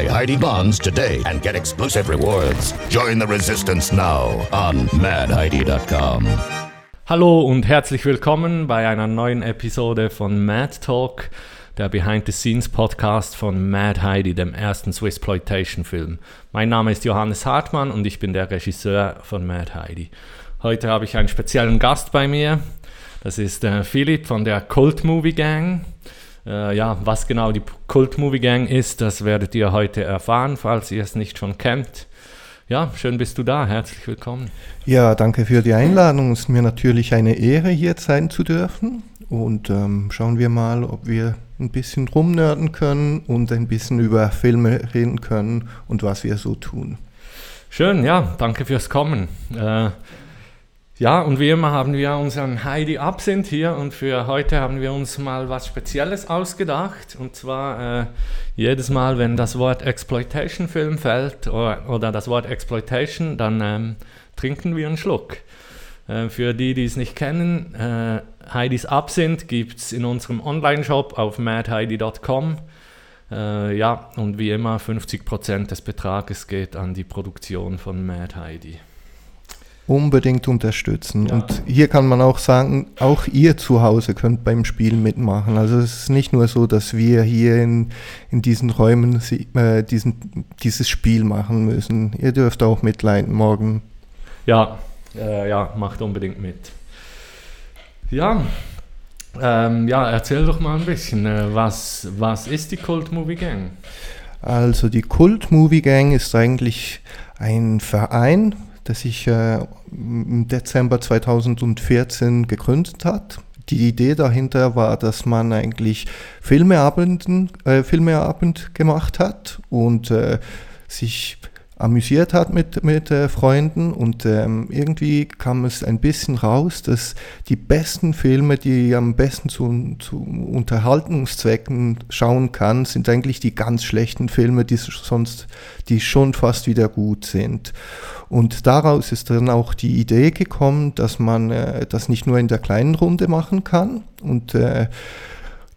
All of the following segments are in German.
Buy Heidi Bonds today and get exclusive rewards. Join the resistance now on madheidi.com. Hallo und herzlich willkommen bei einer neuen Episode von Mad Talk, der Behind the Scenes Podcast von Mad Heidi, dem ersten Swissploitation Film. Mein Name ist Johannes Hartmann und ich bin der Regisseur von Mad Heidi. Heute habe ich einen speziellen Gast bei mir. Das ist äh, Philipp von der Cult Movie Gang. Äh, ja, was genau die Cult Movie Gang ist, das werdet ihr heute erfahren, falls ihr es nicht schon kennt. Ja, schön bist du da. Herzlich willkommen. Ja, danke für die Einladung. Es ist mir natürlich eine Ehre, hier sein zu dürfen. Und ähm, schauen wir mal, ob wir ein bisschen rumnörden können und ein bisschen über Filme reden können und was wir so tun. Schön, ja, danke fürs Kommen. Äh, ja, und wie immer haben wir unseren Heidi Absint hier und für heute haben wir uns mal was Spezielles ausgedacht. Und zwar äh, jedes Mal, wenn das Wort Exploitation-Film fällt oder, oder, das Wort Exploitation, dann ähm, trinken wir einen Schluck. Äh, für die, die es nicht kennen, äh, Heidis Absint gibt es in unserem Online-Shop auf madheidi.com. Äh, ja, und wie immer 50% des Betrages geht an die Produktion von Mad Heidi unbedingt unterstützen. Ja. Und hier kann man auch sagen, auch ihr zu Hause könnt beim Spiel mitmachen. Also es ist nicht nur so, dass wir hier in, in diesen Räumen äh, diesen, dieses Spiel machen müssen. Ihr dürft auch mitleiden morgen. Ja, äh, ja, macht unbedingt mit. Ja, ähm, ja, erzähl doch mal ein bisschen, äh, was, was ist die Cult Movie Gang? Also die Cult Movie Gang ist eigentlich ein Verein, das sich äh, im Dezember 2014 gegründet hat. Die Idee dahinter war, dass man eigentlich Filmeabenden, äh, Filmeabend gemacht hat und äh, sich amüsiert hat mit, mit äh, Freunden und ähm, irgendwie kam es ein bisschen raus, dass die besten Filme, die am besten zu, zu Unterhaltungszwecken schauen kann, sind eigentlich die ganz schlechten Filme, die sonst, die schon fast wieder gut sind. Und daraus ist dann auch die Idee gekommen, dass man äh, das nicht nur in der kleinen Runde machen kann und äh,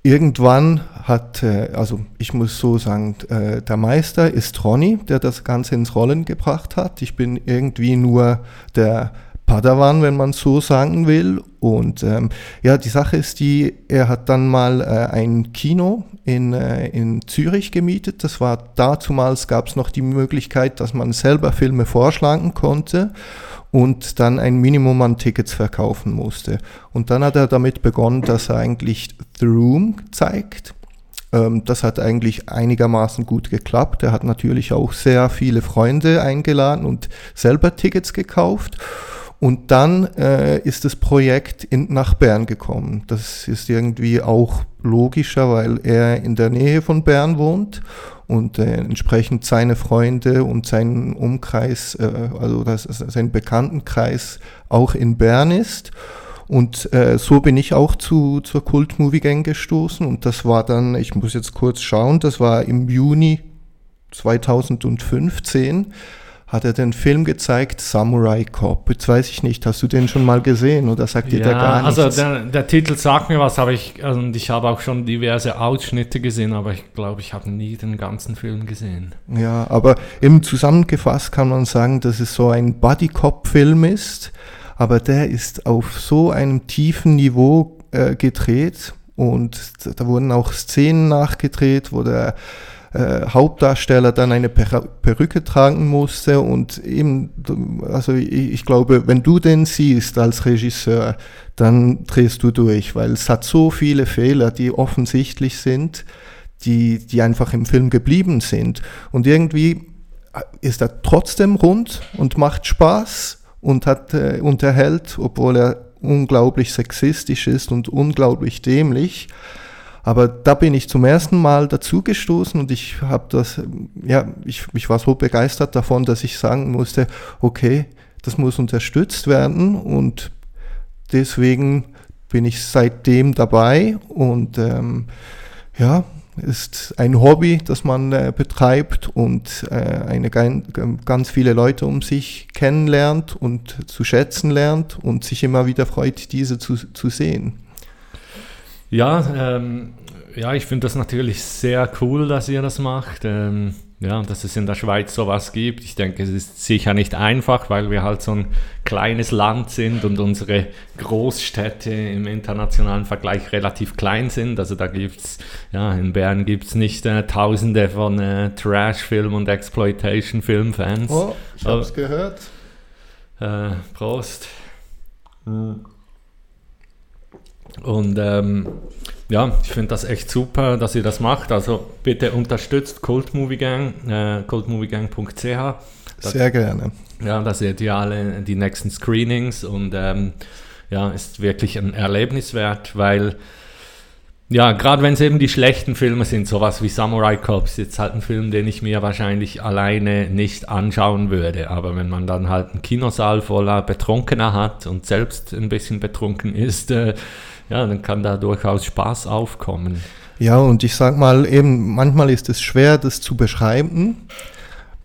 Irgendwann hat, äh, also ich muss so sagen, äh, der Meister ist Ronny, der das Ganze ins Rollen gebracht hat. Ich bin irgendwie nur der Padawan, wenn man so sagen will. Und ähm, ja, die Sache ist die, er hat dann mal äh, ein Kino in, äh, in Zürich gemietet. Das war dazumals gab es noch die Möglichkeit, dass man selber Filme vorschlagen konnte und dann ein Minimum an Tickets verkaufen musste. Und dann hat er damit begonnen, dass er eigentlich The Room zeigt. Ähm, das hat eigentlich einigermaßen gut geklappt. Er hat natürlich auch sehr viele Freunde eingeladen und selber Tickets gekauft. Und dann äh, ist das Projekt in, nach Bern gekommen. Das ist irgendwie auch logischer, weil er in der Nähe von Bern wohnt und äh, entsprechend seine Freunde und sein Umkreis, äh, also das, sein Bekanntenkreis auch in Bern ist. Und äh, so bin ich auch zu, zur Kult Movie Gang gestoßen und das war dann, ich muss jetzt kurz schauen, das war im Juni 2015 hat er den Film gezeigt, Samurai Cop. Jetzt weiß ich nicht, hast du den schon mal gesehen oder sagt dir der gar nichts? Also der, der, Titel sagt mir was, aber ich, also ich habe auch schon diverse Ausschnitte gesehen, aber ich glaube, ich habe nie den ganzen Film gesehen. Ja, aber eben zusammengefasst kann man sagen, dass es so ein Buddy-Cop-Film ist, aber der ist auf so einem tiefen Niveau äh, gedreht und da wurden auch Szenen nachgedreht, wo der äh, Hauptdarsteller dann eine per Perücke tragen musste und eben, also ich, ich, glaube, wenn du den siehst als Regisseur, dann drehst du durch, weil es hat so viele Fehler, die offensichtlich sind, die, die einfach im Film geblieben sind. Und irgendwie ist er trotzdem rund und macht Spaß und hat äh, unterhält, obwohl er unglaublich sexistisch ist und unglaublich dämlich. Aber da bin ich zum ersten Mal dazugestoßen und ich habe das, ja, ich, ich war so begeistert davon, dass ich sagen musste, okay, das muss unterstützt werden und deswegen bin ich seitdem dabei und ähm, ja, ist ein Hobby, das man äh, betreibt und äh, eine ganz viele Leute um sich kennenlernt und zu schätzen lernt und sich immer wieder freut, diese zu, zu sehen. Ja, ähm, ja, ich finde das natürlich sehr cool, dass ihr das macht. Ähm, ja, dass es in der Schweiz sowas gibt. Ich denke, es ist sicher nicht einfach, weil wir halt so ein kleines Land sind und unsere Großstädte im internationalen Vergleich relativ klein sind. Also da gibt es, ja, in Bern gibt es nicht äh, tausende von äh, Trash-Film- und Exploitation-Film-Fans. Oh, ich habe es gehört. Äh, Prost. Mhm. Und ähm, ja, ich finde das echt super, dass ihr das macht. Also bitte unterstützt Cult Movie Gang, äh, cultmoviegang.ch. Sehr gerne. Ja, da seht ihr alle die nächsten Screenings und ähm, ja, ist wirklich ein Erlebnis wert, weil ja, gerade wenn es eben die schlechten Filme sind, sowas wie Samurai Cops, jetzt halt ein Film, den ich mir wahrscheinlich alleine nicht anschauen würde. Aber wenn man dann halt einen Kinosaal voller Betrunkener hat und selbst ein bisschen betrunken ist, äh, ja, dann kann da durchaus Spaß aufkommen. Ja, und ich sag mal, eben manchmal ist es schwer, das zu beschreiben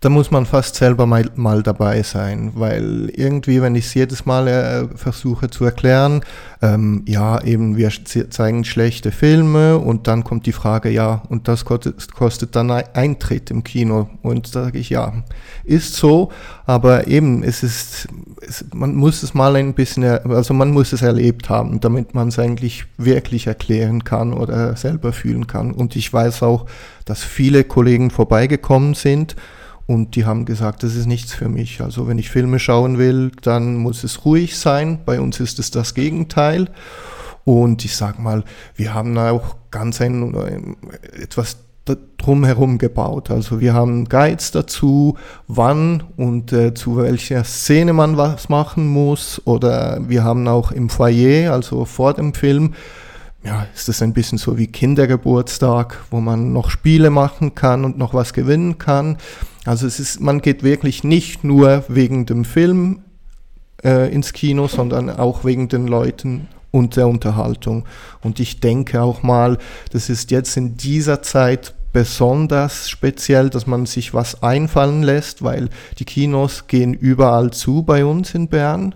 da muss man fast selber mal, mal dabei sein, weil irgendwie, wenn ich es jedes Mal äh, versuche zu erklären, ähm, ja, eben wir zeigen schlechte Filme und dann kommt die Frage, ja, und das kostet, kostet dann Eintritt im Kino. Und da sage ich, ja, ist so, aber eben, es ist, es, man muss es mal ein bisschen, also man muss es erlebt haben, damit man es eigentlich wirklich erklären kann oder selber fühlen kann. Und ich weiß auch, dass viele Kollegen vorbeigekommen sind, und die haben gesagt, das ist nichts für mich. Also wenn ich Filme schauen will, dann muss es ruhig sein. Bei uns ist es das Gegenteil. Und ich sag mal, wir haben auch ganz ein, etwas drumherum gebaut. Also wir haben Guides dazu, wann und äh, zu welcher Szene man was machen muss. Oder wir haben auch im Foyer, also vor dem Film, ja, ist das ein bisschen so wie Kindergeburtstag, wo man noch Spiele machen kann und noch was gewinnen kann. Also es ist, man geht wirklich nicht nur wegen dem Film äh, ins Kino, sondern auch wegen den Leuten und der Unterhaltung. Und ich denke auch mal, das ist jetzt in dieser Zeit besonders speziell, dass man sich was einfallen lässt, weil die Kinos gehen überall zu bei uns in Bern.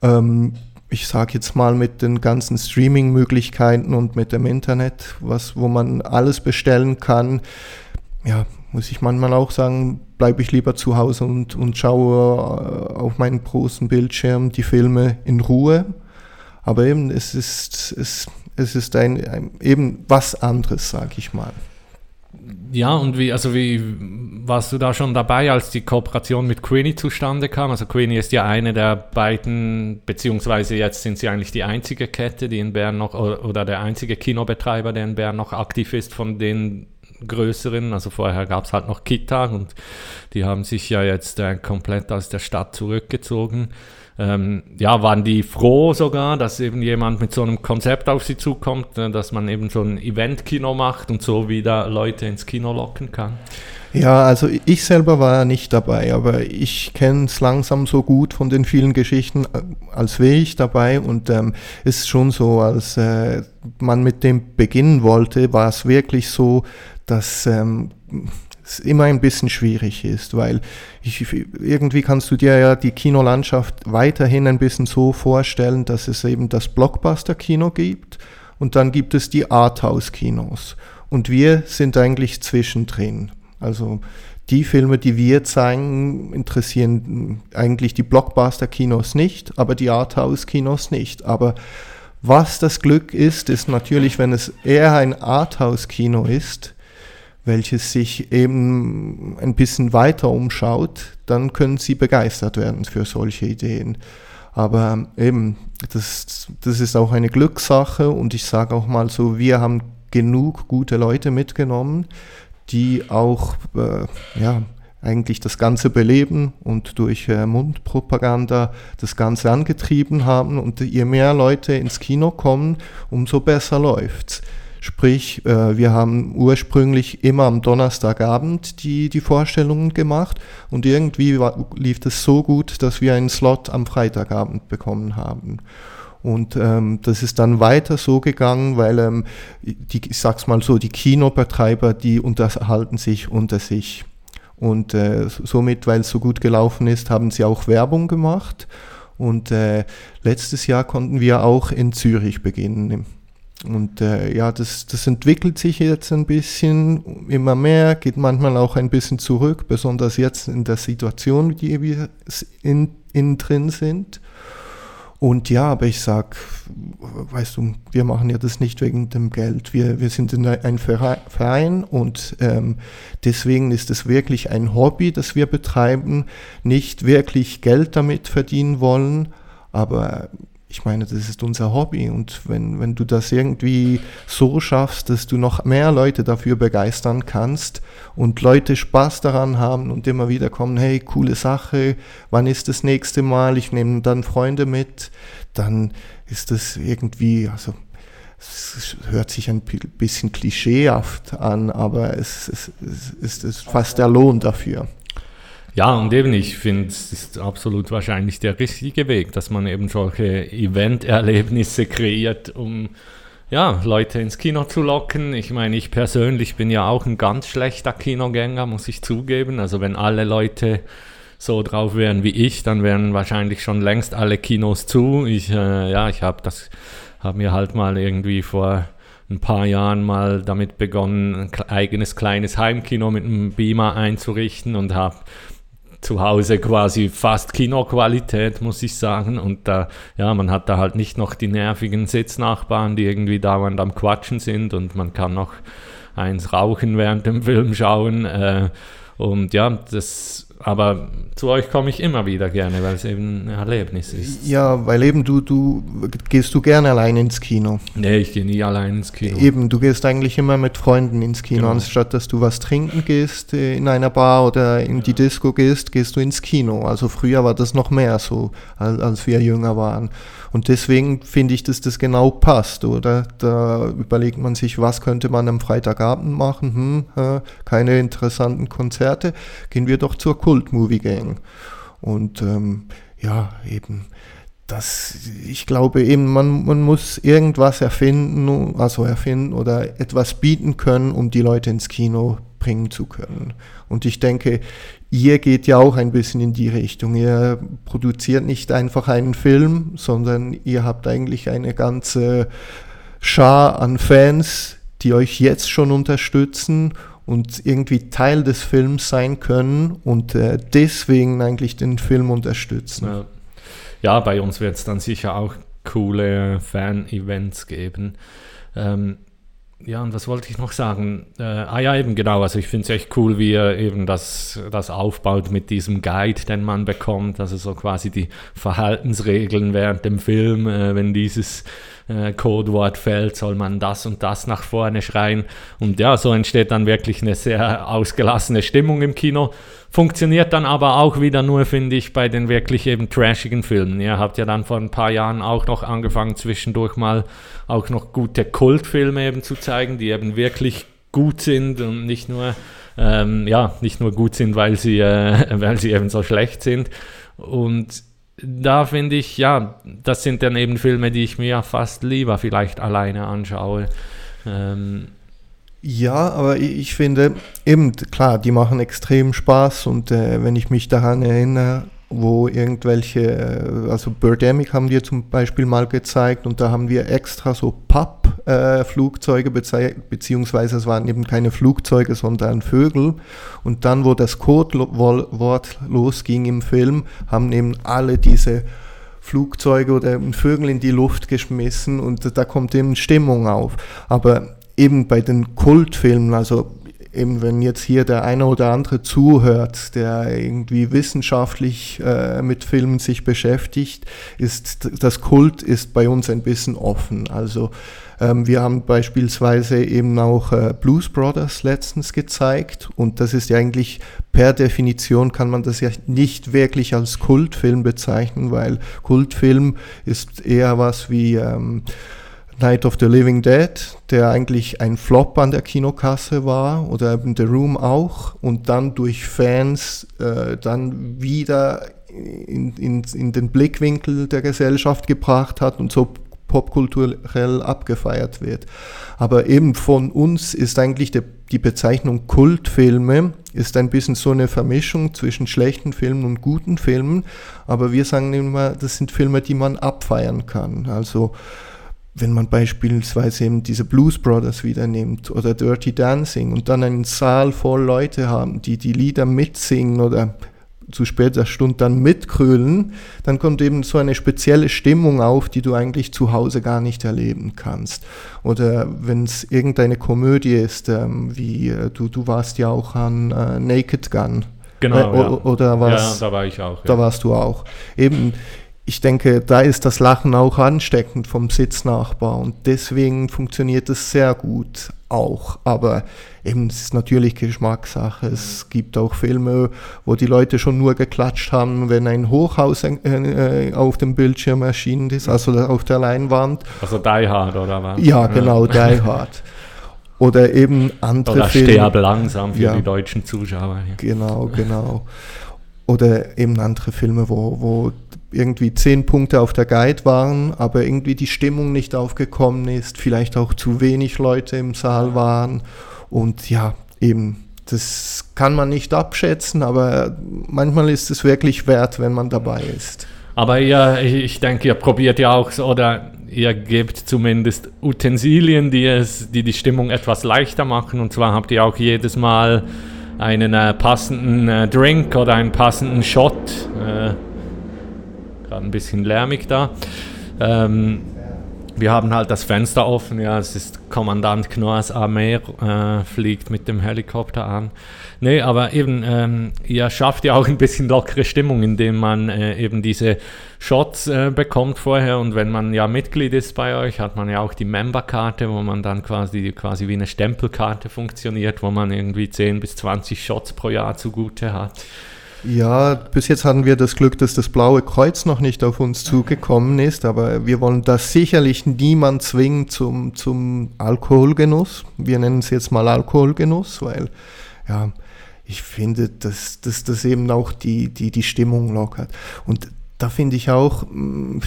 Ähm, ich sage jetzt mal mit den ganzen Streaming-Möglichkeiten und mit dem Internet, was, wo man alles bestellen kann. Ja, muss ich manchmal auch sagen, bleibe ich lieber zu Hause und, und schaue äh, auf meinen großen Bildschirm die Filme in Ruhe. Aber eben, es ist, es, es ist ein, ein eben was anderes, sage ich mal. Ja, und wie, also wie warst du da schon dabei, als die Kooperation mit Queenie zustande kam? Also Queenie ist ja eine der beiden, beziehungsweise jetzt sind sie eigentlich die einzige Kette, die in Bern noch, oder der einzige Kinobetreiber, der in Bern noch aktiv ist, von den größeren. Also vorher gab es halt noch Kita und die haben sich ja jetzt äh, komplett aus der Stadt zurückgezogen. Ähm, ja, waren die froh sogar, dass eben jemand mit so einem Konzept auf sie zukommt, äh, dass man eben so ein Event-Kino macht und so wieder Leute ins Kino locken kann? Ja, also ich selber war nicht dabei, aber ich kenne es langsam so gut von den vielen Geschichten, äh, als wäre ich dabei und ähm, ist schon so, als äh, man mit dem beginnen wollte, war es wirklich so, dass ähm, es immer ein bisschen schwierig ist, weil ich, irgendwie kannst du dir ja die Kinolandschaft weiterhin ein bisschen so vorstellen, dass es eben das Blockbuster-Kino gibt und dann gibt es die Arthouse-Kinos. Und wir sind eigentlich zwischendrin. Also die Filme, die wir zeigen, interessieren eigentlich die Blockbuster-Kinos nicht, aber die Arthouse-Kinos nicht. Aber was das Glück ist, ist natürlich, wenn es eher ein Arthouse-Kino ist, welches sich eben ein bisschen weiter umschaut, dann können sie begeistert werden für solche Ideen. Aber eben, das, das ist auch eine Glückssache und ich sage auch mal so, wir haben genug gute Leute mitgenommen, die auch äh, ja, eigentlich das Ganze beleben und durch äh, Mundpropaganda das Ganze angetrieben haben. Und je mehr Leute ins Kino kommen, umso besser läuft's. Sprich, äh, wir haben ursprünglich immer am Donnerstagabend die, die Vorstellungen gemacht und irgendwie war, lief es so gut, dass wir einen Slot am Freitagabend bekommen haben. Und ähm, das ist dann weiter so gegangen, weil ähm, die, ich sag's mal so, die Kinobetreiber, die unterhalten sich unter sich. Und äh, somit, weil es so gut gelaufen ist, haben sie auch Werbung gemacht. Und äh, letztes Jahr konnten wir auch in Zürich beginnen Und äh, ja, das, das entwickelt sich jetzt ein bisschen immer mehr, geht manchmal auch ein bisschen zurück, besonders jetzt in der Situation, die wir in, in drin sind. Und ja, aber ich sag, weißt du, wir machen ja das nicht wegen dem Geld. Wir, wir sind ein Verein und ähm, deswegen ist es wirklich ein Hobby, das wir betreiben, nicht wirklich Geld damit verdienen wollen, aber ich meine, das ist unser Hobby und wenn, wenn du das irgendwie so schaffst, dass du noch mehr Leute dafür begeistern kannst und Leute Spaß daran haben und immer wieder kommen, hey, coole Sache, wann ist das nächste Mal, ich nehme dann Freunde mit, dann ist das irgendwie, also es hört sich ein bisschen klischeehaft an, aber es, es, es ist fast der Lohn dafür. Ja, und eben, ich finde, es ist absolut wahrscheinlich der richtige Weg, dass man eben solche Event-Erlebnisse kreiert, um ja, Leute ins Kino zu locken. Ich meine, ich persönlich bin ja auch ein ganz schlechter Kinogänger, muss ich zugeben. Also wenn alle Leute so drauf wären wie ich, dann wären wahrscheinlich schon längst alle Kinos zu. Ich, äh, ja, ich habe das, habe mir halt mal irgendwie vor ein paar Jahren mal damit begonnen, ein eigenes kleines Heimkino mit einem Beamer einzurichten und habe zu Hause quasi fast Kinoqualität, muss ich sagen. Und da, ja, man hat da halt nicht noch die nervigen Sitznachbarn, die irgendwie dauernd am Quatschen sind und man kann noch eins rauchen während dem Film schauen. Äh, und ja, das aber zu euch komme ich immer wieder gerne, weil es eben ein Erlebnis ist. Ja, weil eben du, du gehst du gerne allein ins Kino. Nee, ich gehe nie allein ins Kino. Eben, du gehst eigentlich immer mit Freunden ins Kino, genau. anstatt dass du was trinken gehst äh, in einer Bar oder in ja. die Disco gehst, gehst du ins Kino. Also früher war das noch mehr so, als, als wir jünger waren. Und deswegen finde ich, dass das genau passt, oder? Da überlegt man sich, was könnte man am Freitagabend machen? Hm, keine interessanten Konzerte. Gehen wir doch zur Kult-Movie-Gang. Und ähm, ja, eben das, ich glaube eben, man, man muss irgendwas erfinden, also erfinden oder etwas bieten können, um die Leute ins Kino bringen zu können. Und ich denke, ihr geht ja auch ein bisschen in die Richtung. Ihr produziert nicht einfach einen Film, sondern ihr habt eigentlich eine ganze Schar an Fans, die euch jetzt schon unterstützen und irgendwie Teil des Films sein können und äh, deswegen eigentlich den Film unterstützen. Ja, ja bei uns wird es dann sicher auch coole Fan-Events geben. Ähm, ja, und was wollte ich noch sagen? Äh, ah ja, eben genau. Also ich finde es echt cool, wie er eben das, das aufbaut mit diesem Guide, den man bekommt. Also so quasi die Verhaltensregeln während dem Film. Äh, wenn dieses äh, Codewort fällt, soll man das und das nach vorne schreien. Und ja, so entsteht dann wirklich eine sehr ausgelassene Stimmung im Kino. Funktioniert dann aber auch wieder nur, finde ich, bei den wirklich eben trashigen Filmen. Ihr habt ja dann vor ein paar Jahren auch noch angefangen, zwischendurch mal auch noch gute Kultfilme eben zu zeigen, die eben wirklich gut sind und nicht nur, ähm, ja, nicht nur gut sind, weil sie, äh, weil sie eben so schlecht sind. Und da finde ich, ja, das sind dann eben Filme, die ich mir fast lieber vielleicht alleine anschaue. Ähm, ja, aber ich finde, eben, klar, die machen extrem Spaß und äh, wenn ich mich daran erinnere, wo irgendwelche, äh, also Birdemic haben wir zum Beispiel mal gezeigt und da haben wir extra so Papp-Flugzeuge äh, beziehungsweise es waren eben keine Flugzeuge, sondern Vögel. Und dann, wo das Codewort losging im Film, haben eben alle diese Flugzeuge oder Vögel in die Luft geschmissen und da kommt eben Stimmung auf. Aber eben bei den Kultfilmen, also eben wenn jetzt hier der eine oder andere zuhört, der irgendwie wissenschaftlich äh, mit Filmen sich beschäftigt, ist das Kult ist bei uns ein bisschen offen. Also ähm, wir haben beispielsweise eben auch äh, Blues Brothers letztens gezeigt und das ist ja eigentlich per Definition kann man das ja nicht wirklich als Kultfilm bezeichnen, weil Kultfilm ist eher was wie ähm, Night of the Living Dead, der eigentlich ein Flop an der Kinokasse war, oder eben The Room auch, und dann durch Fans äh, dann wieder in, in, in den Blickwinkel der Gesellschaft gebracht hat und so popkulturell abgefeiert wird. Aber eben von uns ist eigentlich die, die Bezeichnung Kultfilme, ist ein bisschen so eine Vermischung zwischen schlechten Filmen und guten Filmen, aber wir sagen immer, das sind Filme, die man abfeiern kann. Also wenn man beispielsweise eben diese Blues Brothers wieder nimmt oder Dirty Dancing und dann einen Saal voll Leute haben, die die Lieder mitsingen oder zu später Stunde dann mitkrölen, dann kommt eben so eine spezielle Stimmung auf, die du eigentlich zu Hause gar nicht erleben kannst. Oder wenn es irgendeine Komödie ist, ähm, wie äh, du, du warst ja auch an äh, Naked Gun. Genau. Äh, ja. Oder was? Ja, da war ich auch. Da warst du auch. Eben ich denke, da ist das Lachen auch ansteckend vom Sitznachbar und deswegen funktioniert es sehr gut auch. Aber eben, es ist natürlich Geschmackssache. Es gibt auch Filme, wo die Leute schon nur geklatscht haben, wenn ein Hochhaus äh, äh auf dem Bildschirm erschienen ist, also auf der Leinwand. Also Die Hard oder was? Ja, genau, ja. Die Hard. Oder eben andere oder Filme. Sterb langsam für ja. die deutschen Zuschauer. Genau, genau. Oder eben andere Filme, wo, wo irgendwie zehn Punkte auf der Guide waren, aber irgendwie die Stimmung nicht aufgekommen ist, vielleicht auch zu wenig Leute im Saal waren und ja, eben, das kann man nicht abschätzen, aber manchmal ist es wirklich wert, wenn man dabei ist. Aber ihr, ich denke, ihr probiert ja auch so, oder ihr gebt zumindest Utensilien, die, es, die die Stimmung etwas leichter machen. Und zwar habt ihr auch jedes Mal einen äh, passenden äh, Drink oder einen passenden Shot. Äh, gerade ein bisschen lärmig da. Ähm, wir haben halt das Fenster offen, ja, es ist Kommandant Knoas Armee, äh, fliegt mit dem Helikopter an. Nee, aber eben, ähm, ihr schafft ja auch ein bisschen lockere Stimmung, indem man äh, eben diese Shots äh, bekommt vorher und wenn man ja Mitglied ist bei euch, hat man ja auch die Memberkarte, wo man dann quasi, quasi wie eine Stempelkarte funktioniert, wo man irgendwie 10 bis 20 Shots pro Jahr zugute hat. Ja, bis jetzt hatten wir das Glück, dass das Blaue Kreuz noch nicht auf uns zugekommen ist, aber wir wollen das sicherlich niemand zwingen zum, zum Alkoholgenuss. Wir nennen es jetzt mal Alkoholgenuss, weil ja, ich finde, dass, dass das eben auch die, die, die Stimmung lockert. Und da finde ich auch, hm,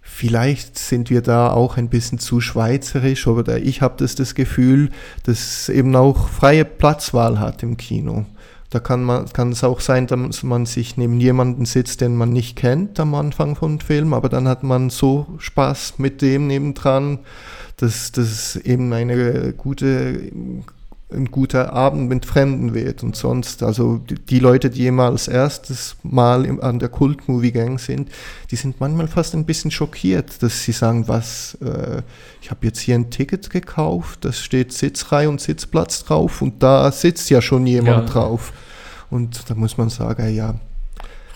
vielleicht sind wir da auch ein bisschen zu schweizerisch oder ich habe das, das Gefühl, dass eben auch freie Platzwahl hat im Kino. Da kann, man, kann es auch sein, dass man sich neben jemanden sitzt, den man nicht kennt am Anfang von Film, aber dann hat man so Spaß mit dem nebendran, dass das eben eine gute ein guter Abend mit Fremden wird und sonst, also die Leute, die jemals erstes Mal an der Kult-Movie-Gang sind, die sind manchmal fast ein bisschen schockiert, dass sie sagen, was, äh, ich habe jetzt hier ein Ticket gekauft, das steht Sitzreihe und Sitzplatz drauf und da sitzt ja schon jemand ja. drauf. Und da muss man sagen, ja,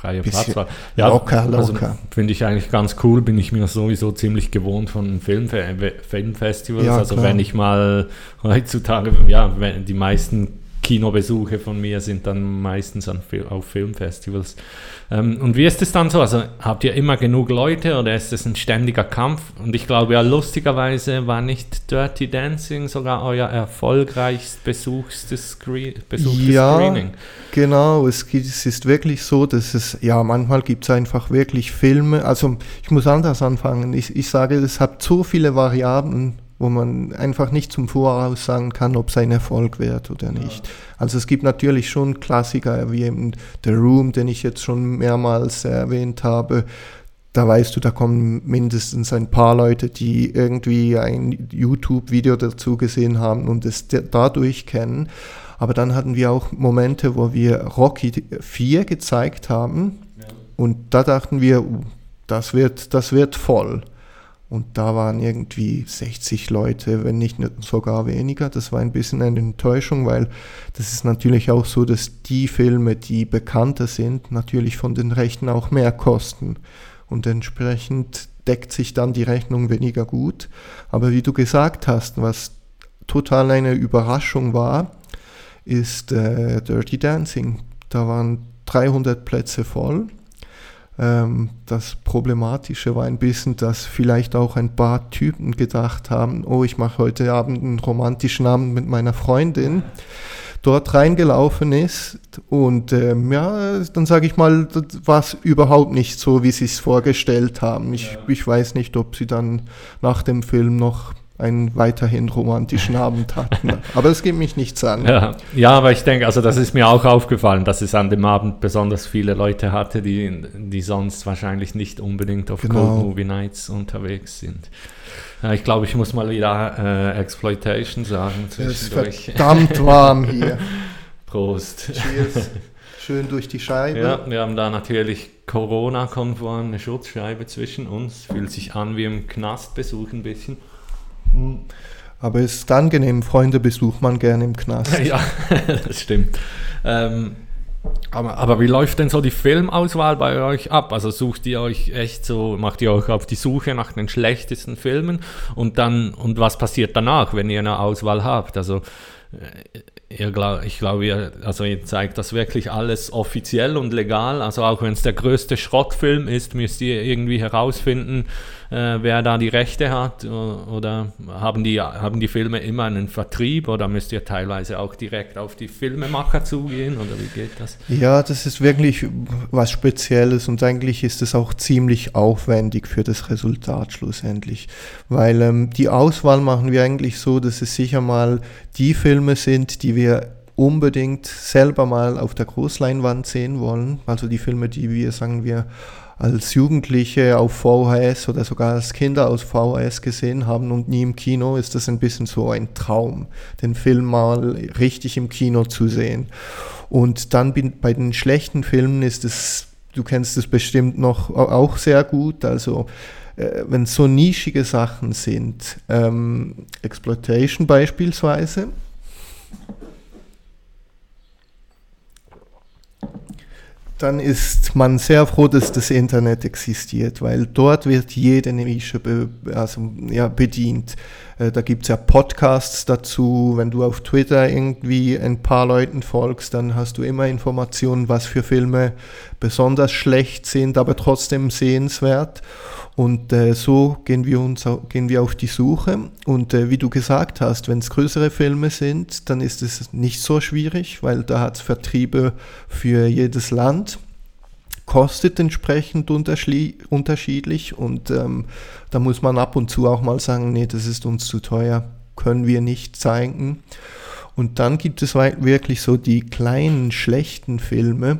freie Platzwahl. Ja, locker, locker. Also, Finde ich eigentlich ganz cool, bin ich mir sowieso ziemlich gewohnt von Filmfe Filmfestivals. Ja, also klar. wenn ich mal heutzutage, ja, wenn die meisten Kinobesuche von mir sind dann meistens an, auf Filmfestivals. Ähm, und wie ist es dann so? Also habt ihr immer genug Leute oder ist es ein ständiger Kampf? Und ich glaube ja, lustigerweise war nicht Dirty Dancing sogar euer erfolgreichst besuchstes, Screen besuchstes ja, Screening. Genau, es, es, ist wirklich so, dass es, ja, manchmal gibt es einfach wirklich Filme. Also ich muss anders anfangen. Ich, ich sage, es hat so viele Variablen wo man einfach nicht zum Voraus sagen kann, ob es ein Erfolg wird oder nicht. Ja. Also es gibt natürlich schon Klassiker wie eben The Room, den ich jetzt schon mehrmals erwähnt habe. Da weißt du, da kommen mindestens ein paar Leute, die irgendwie ein YouTube-Video dazu gesehen haben und es dadurch kennen. Aber dann hatten wir auch Momente, wo wir Rocky 4 gezeigt haben ja. und da dachten wir, uh, das wird, das wird voll. Und da waren irgendwie 60 Leute, wenn nicht sogar weniger. Das war ein bisschen eine Enttäuschung, weil das ist natürlich auch so, dass die Filme, die bekannter sind, natürlich von den Rechten auch mehr kosten. Und entsprechend deckt sich dann die Rechnung weniger gut. Aber wie du gesagt hast, was total eine Überraschung war, ist äh, Dirty Dancing. Da waren 300 Plätze voll das Problematische war ein bisschen, dass vielleicht auch ein paar Typen gedacht haben, oh, ich mache heute Abend einen romantischen Abend mit meiner Freundin dort reingelaufen ist und ähm, ja, dann sage ich mal, das war es überhaupt nicht so, wie sie es vorgestellt haben. Ich, ich weiß nicht, ob sie dann nach dem Film noch einen weiterhin romantischen Abend hatten. Aber es geht mich nichts an. Ja, ja, aber ich denke, also das ist mir auch aufgefallen, dass es an dem Abend besonders viele Leute hatte, die, die sonst wahrscheinlich nicht unbedingt auf genau. Cold Movie Nights unterwegs sind. Ja, ich glaube, ich muss mal wieder äh, Exploitation sagen. Es ist verdammt warm hier. Prost. Cheers. Schön durch die Scheibe. Ja, wir haben da natürlich Corona-konform eine Schutzscheibe zwischen uns. Fühlt sich an wie im Knastbesuch ein bisschen. Aber es ist angenehm, Freunde besucht man gerne im Knast. Ja, das stimmt. Ähm, aber, aber, wie läuft denn so die Filmauswahl bei euch ab? Also sucht ihr euch echt so, macht ihr euch auf die Suche nach den schlechtesten Filmen und dann, und was passiert danach, wenn ihr eine Auswahl habt? Also äh, Glaub, ich glaube, ihr, also ihr zeigt das wirklich alles offiziell und legal. Also auch wenn es der größte Schrottfilm ist, müsst ihr irgendwie herausfinden, äh, wer da die Rechte hat. Oder haben die, haben die Filme immer einen Vertrieb oder müsst ihr teilweise auch direkt auf die Filmemacher zugehen? Oder wie geht das? Ja, das ist wirklich was Spezielles und eigentlich ist es auch ziemlich aufwendig für das Resultat schlussendlich. Weil ähm, die Auswahl machen wir eigentlich so, dass es sicher mal die Filme sind, die wir unbedingt selber mal auf der Großleinwand sehen wollen. Also die Filme, die wir, sagen wir, als Jugendliche auf VHS oder sogar als Kinder aus VHS gesehen haben und nie im Kino, ist das ein bisschen so ein Traum, den Film mal richtig im Kino zu sehen. Und dann bei den schlechten Filmen ist es, du kennst es bestimmt noch auch sehr gut, also äh, wenn so nischige Sachen sind, ähm, Exploitation beispielsweise, dann ist man sehr froh, dass das Internet existiert, weil dort wird jede Nische be, also, ja, bedient. Äh, da gibt es ja Podcasts dazu. Wenn du auf Twitter irgendwie ein paar Leuten folgst, dann hast du immer Informationen, was für Filme besonders schlecht sind, aber trotzdem sehenswert. Und äh, so gehen wir, uns, gehen wir auf die Suche. Und äh, wie du gesagt hast, wenn es größere Filme sind, dann ist es nicht so schwierig, weil da hat es Vertriebe für jedes Land. Kostet entsprechend unterschiedlich und ähm, da muss man ab und zu auch mal sagen, nee, das ist uns zu teuer, können wir nicht zeigen. Und dann gibt es wirklich so die kleinen, schlechten Filme,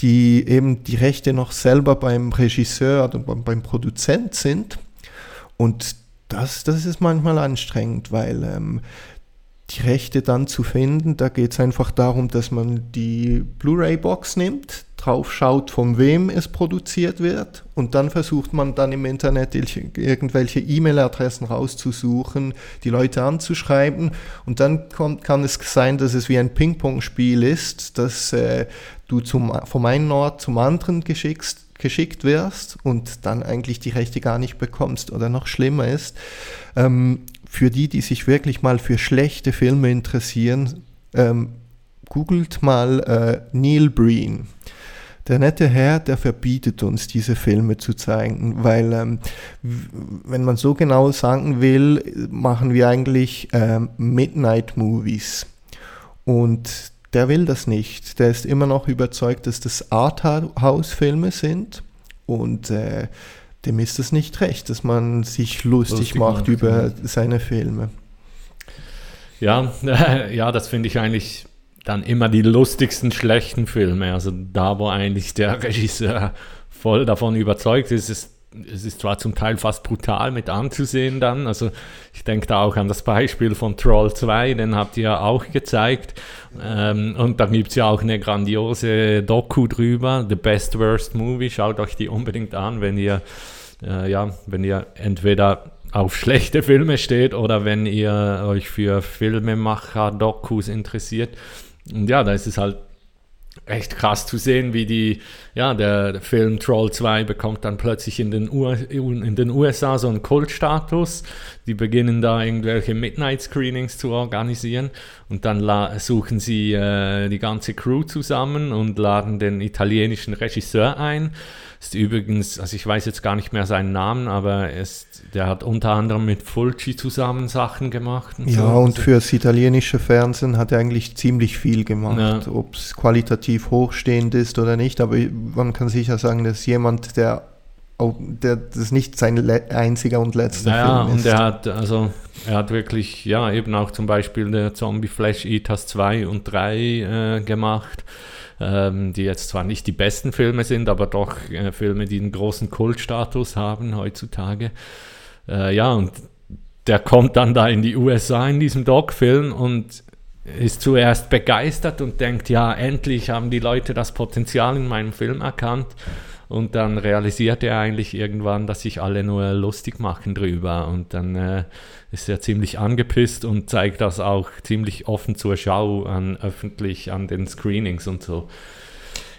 die eben die Rechte noch selber beim Regisseur oder beim Produzent sind. Und das, das ist manchmal anstrengend, weil ähm, die Rechte dann zu finden, da geht es einfach darum, dass man die Blu-ray-Box nimmt, drauf schaut, von wem es produziert wird. Und dann versucht man dann im Internet irgendwelche E-Mail-Adressen rauszusuchen, die Leute anzuschreiben. Und dann kommt, kann es sein, dass es wie ein Ping-Pong-Spiel ist, dass äh, du zum, vom einen Ort zum anderen geschickst, geschickt wirst und dann eigentlich die Rechte gar nicht bekommst. Oder noch schlimmer ist, ähm, für die, die sich wirklich mal für schlechte Filme interessieren, ähm, googelt mal äh, Neil Breen. Der nette Herr, der verbietet uns, diese Filme zu zeigen, weil, ähm, wenn man so genau sagen will, machen wir eigentlich ähm, Midnight Movies. Und der will das nicht. Der ist immer noch überzeugt, dass das Arthouse-Filme sind und äh, dem ist es nicht recht, dass man sich lustig, lustig macht, macht, über seine Filme. Ja, ja, das finde ich eigentlich dann immer die lustigsten schlechten Filme. Also da, wo eigentlich der Regisseur voll davon überzeugt ist, ist es ist zwar zum Teil fast brutal mit anzusehen dann, also ich denke da auch an das Beispiel von Troll 2, den habt ihr ja auch gezeigt ähm, und da gibt es ja auch eine grandiose Doku drüber, The Best Worst Movie, schaut euch die unbedingt an, wenn ihr, äh, ja, wenn ihr entweder auf schlechte Filme steht oder wenn ihr euch für Filmemacher-Dokus interessiert. Und ja, da ist es halt echt krass zu sehen, wie die, ja, der, Film Troll 2 bekommt dann plötzlich in den, U in den USA so einen Kultstatus. Die beginnen da irgendwelche Midnight-Screenings zu organisieren und dann suchen sie äh, die ganze Crew zusammen und laden den italienischen Regisseur ein ist übrigens, also ich weiß jetzt gar nicht mehr seinen Namen, aber ist, der hat unter anderem mit Fulci zusammen Sachen gemacht. Und ja, so. und also fürs italienische Fernsehen hat er eigentlich ziemlich viel gemacht, ja. ob es qualitativ hochstehend ist oder nicht, aber man kann sicher sagen, dass jemand, der auch der, das nicht sein einziger und letzter naja, Film ist. und er hat, also, er hat wirklich, ja, eben auch zum Beispiel der Zombie Flash Eaters 2 und 3 äh, gemacht, ähm, die jetzt zwar nicht die besten Filme sind, aber doch äh, Filme, die einen großen Kultstatus haben heutzutage. Äh, ja, und der kommt dann da in die USA in diesem Dog-Film und ist zuerst begeistert und denkt, ja, endlich haben die Leute das Potenzial in meinem Film erkannt. Und dann realisiert er eigentlich irgendwann, dass sich alle nur lustig machen drüber. Und dann äh, ist er ziemlich angepisst und zeigt das auch ziemlich offen zur Schau an öffentlich an den Screenings und so.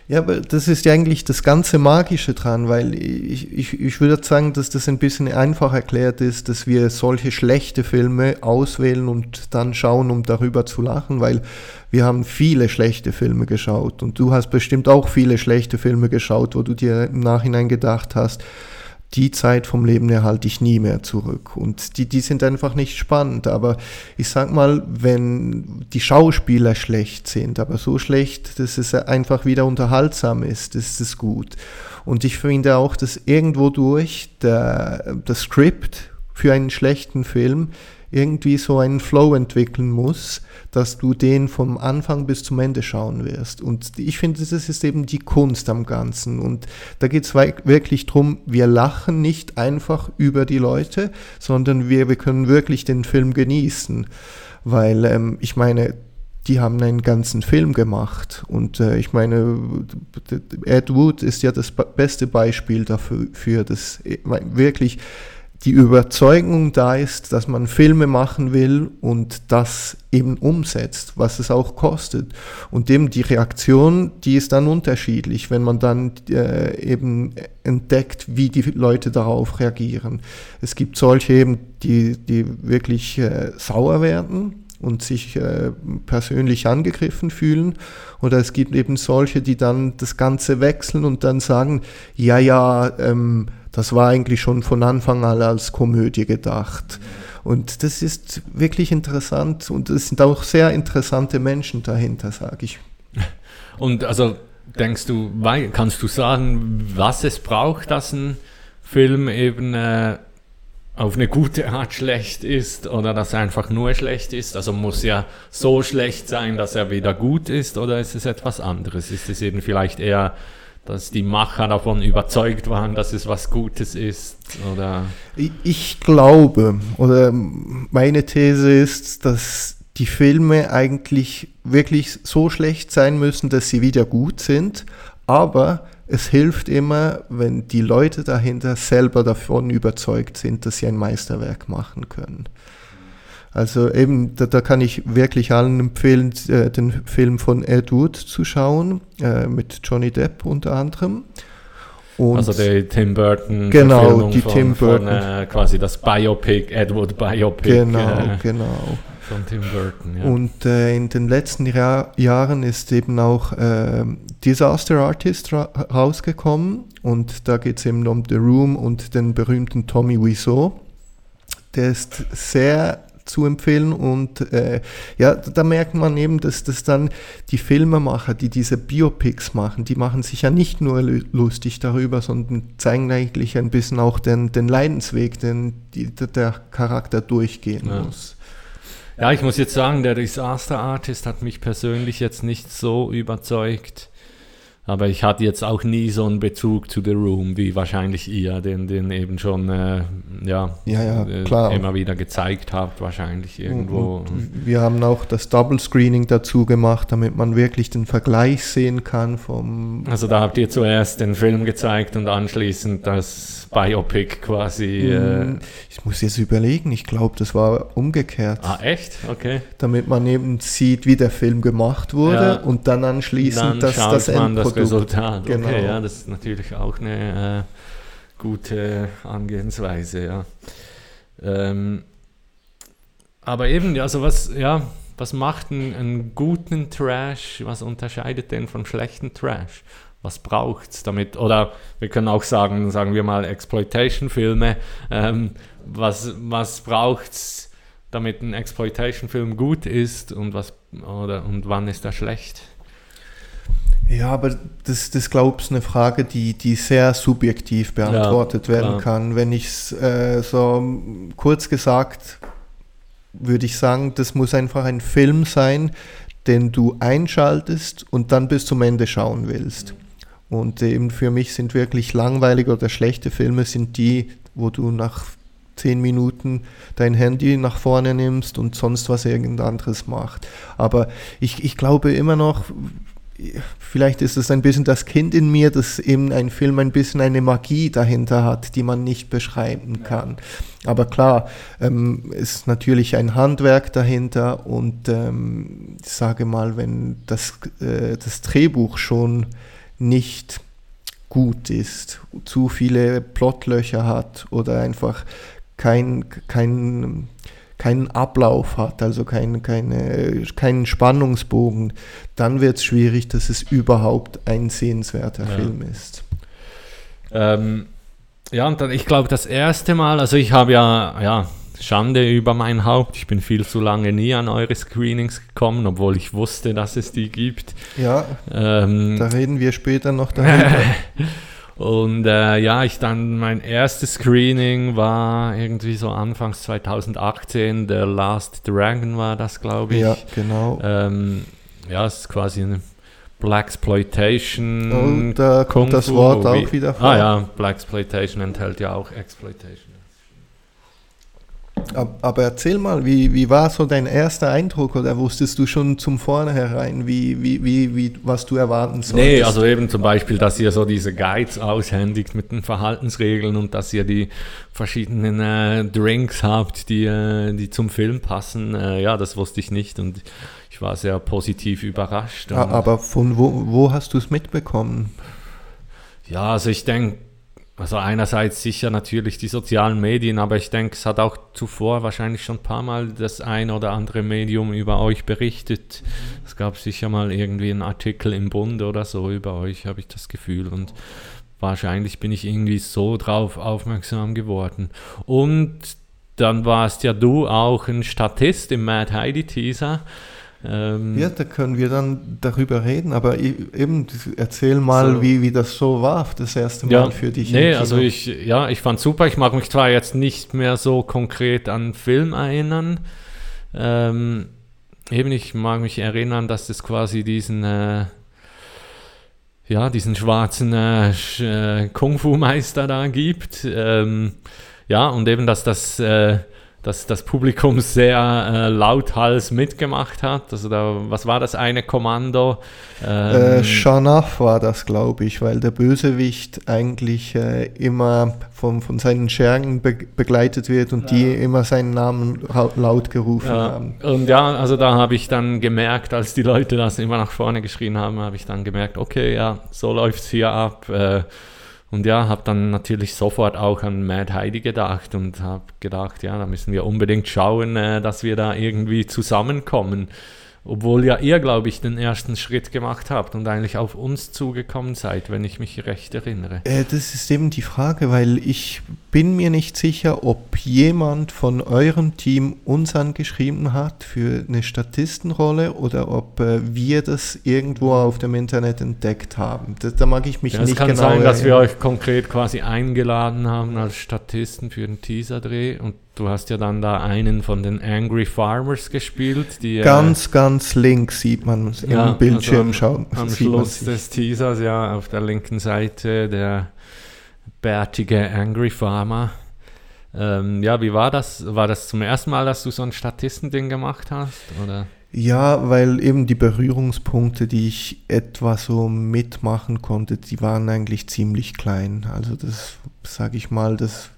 Ja, aber das ist ja eigentlich das ganze Magische dran, weil ich, ich, ich würde sagen, dass das ein bisschen einfach erklärt ist, dass wir solche schlechte Filme auswählen und dann schauen, um darüber zu lachen, weil wir haben viele schlechte Filme geschaut und du hast bestimmt auch viele schlechte Filme geschaut, wo du dir im Nachhinein gedacht hast, die Zeit vom Leben erhalte ich nie mehr zurück. Und die, die sind einfach nicht spannend. Aber ich sag mal, wenn die Schauspieler schlecht sind, aber so schlecht, dass es einfach wieder unterhaltsam ist, ist es gut. Und ich finde auch, dass irgendwo durch der, das Skript für einen schlechten Film irgendwie so einen Flow entwickeln muss, dass du den vom Anfang bis zum Ende schauen wirst. Und ich finde, das ist eben die Kunst am Ganzen. Und da geht es wirklich darum, wir lachen nicht einfach über die Leute, sondern wir, wir können wirklich den Film genießen. Weil ähm, ich meine, die haben einen ganzen Film gemacht. Und äh, ich meine, Ed Wood ist ja das beste Beispiel dafür, dass äh, wirklich die Überzeugung da ist, dass man Filme machen will und das eben umsetzt, was es auch kostet. Und eben die Reaktion, die ist dann unterschiedlich, wenn man dann äh, eben entdeckt, wie die Leute darauf reagieren. Es gibt solche eben, die, die wirklich äh, sauer werden und sich äh, persönlich angegriffen fühlen. Oder es gibt eben solche, die dann das Ganze wechseln und dann sagen, ja, ja, ähm, das war eigentlich schon von Anfang an als Komödie gedacht. Und das ist wirklich interessant und es sind auch sehr interessante Menschen dahinter, sage ich. Und also denkst du, kannst du sagen, was es braucht, dass ein Film eben äh, auf eine gute Art schlecht ist oder dass er einfach nur schlecht ist? Also muss er so schlecht sein, dass er wieder gut ist oder ist es etwas anderes? Ist es eben vielleicht eher dass die Macher davon überzeugt waren, dass es was Gutes ist? Oder? Ich glaube, oder meine These ist, dass die Filme eigentlich wirklich so schlecht sein müssen, dass sie wieder gut sind, aber es hilft immer, wenn die Leute dahinter selber davon überzeugt sind, dass sie ein Meisterwerk machen können. Also eben, da, da kann ich wirklich allen empfehlen, äh, den Film von Ed Wood zu schauen, äh, mit Johnny Depp unter anderem. Und also der Tim Burton. Genau, die von, Tim Burton. Von, äh, quasi das Biopic, Edward Biopic. Genau, äh, genau. Von Tim Burton, ja. Und äh, in den letzten Ra Jahren ist eben auch äh, Disaster Artist ra rausgekommen und da geht es eben um The Room und den berühmten Tommy Wiseau. Der ist sehr zu empfehlen. Und äh, ja, da merkt man eben, dass das dann die Filmemacher, die diese Biopics machen, die machen sich ja nicht nur lustig darüber, sondern zeigen eigentlich ein bisschen auch den, den Leidensweg, den die, der Charakter durchgehen ja. muss. Ja, ich muss jetzt sagen, der Disaster Artist hat mich persönlich jetzt nicht so überzeugt. Aber ich hatte jetzt auch nie so einen Bezug zu The Room, wie wahrscheinlich ihr, den, den eben schon äh, ja, ja, ja äh, immer wieder gezeigt habt, wahrscheinlich irgendwo. Und, und wir haben auch das Double Screening dazu gemacht, damit man wirklich den Vergleich sehen kann vom. Also da habt ihr zuerst den Film gezeigt und anschließend das Biopic quasi. Äh ich muss jetzt überlegen, ich glaube, das war umgekehrt. Ah, echt? Okay. Damit man eben sieht, wie der Film gemacht wurde ja. und dann anschließend dann das, das Endprodukt Resultat. Genau. Okay, ja, das ist natürlich auch eine äh, gute Angehensweise, ja. Ähm, aber eben, also was, ja, was macht einen, einen, guten Trash, was unterscheidet den von schlechten Trash? Was braucht es damit? Oder wir können auch sagen, sagen wir mal Exploitation-Filme, ähm, was, was braucht es, damit ein Exploitation-Film gut ist und, was, oder, und wann ist er schlecht? Ja, aber das, das glaube ich, eine Frage, die, die sehr subjektiv beantwortet ja, werden kann. Wenn ich es äh, so kurz gesagt, würde ich sagen, das muss einfach ein Film sein, den du einschaltest und dann bis zum Ende schauen willst. Und eben für mich sind wirklich langweilige oder schlechte Filme sind die, wo du nach zehn Minuten dein Handy nach vorne nimmst und sonst was irgend anderes macht. Aber ich, ich glaube immer noch, vielleicht ist es ein bisschen das Kind in mir, dass eben ein Film ein bisschen eine Magie dahinter hat, die man nicht beschreiben kann. Aber klar, ähm, ist natürlich ein Handwerk dahinter und ähm, ich sage mal, wenn das, äh, das Drehbuch schon nicht gut ist, zu viele Plotlöcher hat oder einfach kein, kein, keinen Ablauf hat, also kein, keine, keinen Spannungsbogen, dann wird es schwierig, dass es überhaupt ein sehenswerter ja. Film ist. Ähm, ja, und dann, ich glaube, das erste Mal, also ich habe ja, ja, Schande über mein Haupt. Ich bin viel zu lange nie an eure Screenings gekommen, obwohl ich wusste, dass es die gibt. Ja, ähm, da reden wir später noch darüber. Und äh, ja, ich dann, mein erstes Screening war irgendwie so Anfangs 2018, The Last Dragon war das, glaube ich. Ja, genau. Ähm, ja, es ist quasi eine Black Exploitation. Und da kommt das Wort auch wieder vor. Ah ja, Black Exploitation enthält ja auch Exploitation. Aber erzähl mal, wie, wie war so dein erster Eindruck oder wusstest du schon zum Vornherein, wie, wie, wie, wie, was du erwarten solltest? Nee, also eben zum Beispiel, dass ihr so diese Guides aushändigt mit den Verhaltensregeln und dass ihr die verschiedenen äh, Drinks habt, die, äh, die zum Film passen. Äh, ja, das wusste ich nicht und ich war sehr positiv überrascht. Aber von wo, wo hast du es mitbekommen? Ja, also ich denke, also einerseits sicher natürlich die sozialen Medien, aber ich denke, es hat auch zuvor wahrscheinlich schon ein paar Mal das ein oder andere Medium über euch berichtet. Es gab sicher mal irgendwie einen Artikel im Bund oder so über euch, habe ich das Gefühl. Und wahrscheinlich bin ich irgendwie so drauf aufmerksam geworden. Und dann warst ja du auch ein Statist im Mad Heidi Teaser. Ähm, ja, da können wir dann darüber reden, aber eben erzähl mal, so. wie, wie das so war, das erste Mal ja, für dich. Nee, also ich, ja, ich fand super. Ich mag mich zwar jetzt nicht mehr so konkret an Film erinnern. Ähm, eben, ich mag mich erinnern, dass es quasi diesen, äh, ja, diesen schwarzen äh, äh Kung-Fu-Meister da gibt. Ähm, ja, und eben, dass das äh, dass das Publikum sehr äh, lauthals mitgemacht hat. Also da, was war das eine Kommando? Ähm, äh, Shanaf war das, glaube ich, weil der Bösewicht eigentlich äh, immer von, von seinen Schergen be begleitet wird und ja. die immer seinen Namen laut gerufen ja. haben. Und ja, also da habe ich dann gemerkt, als die Leute das immer nach vorne geschrien haben, habe ich dann gemerkt, okay, ja, so läuft es hier ab. Äh, und ja, habe dann natürlich sofort auch an Mad Heidi gedacht und habe gedacht, ja, da müssen wir unbedingt schauen, äh, dass wir da irgendwie zusammenkommen. Obwohl ja ihr, glaube ich, den ersten Schritt gemacht habt und eigentlich auf uns zugekommen seid, wenn ich mich recht erinnere. Äh, das ist eben die Frage, weil ich bin mir nicht sicher, ob jemand von eurem Team uns angeschrieben hat für eine Statistenrolle oder ob äh, wir das irgendwo auf dem Internet entdeckt haben. Das, da mag ich mich ja, nicht genau Es kann sein, dass wir euch konkret quasi eingeladen haben als Statisten für den Teaser-Dreh und Du hast ja dann da einen von den Angry Farmers gespielt. Die, äh, ganz, äh, ganz links sieht man im ja, Bildschirm also schauen. Am Schluss des Teasers, ja, auf der linken Seite der bärtige Angry Farmer. Ähm, ja, wie war das? War das zum ersten Mal, dass du so ein Statistending gemacht hast? Oder? Ja, weil eben die Berührungspunkte, die ich etwa so mitmachen konnte, die waren eigentlich ziemlich klein. Also das, sage ich mal, das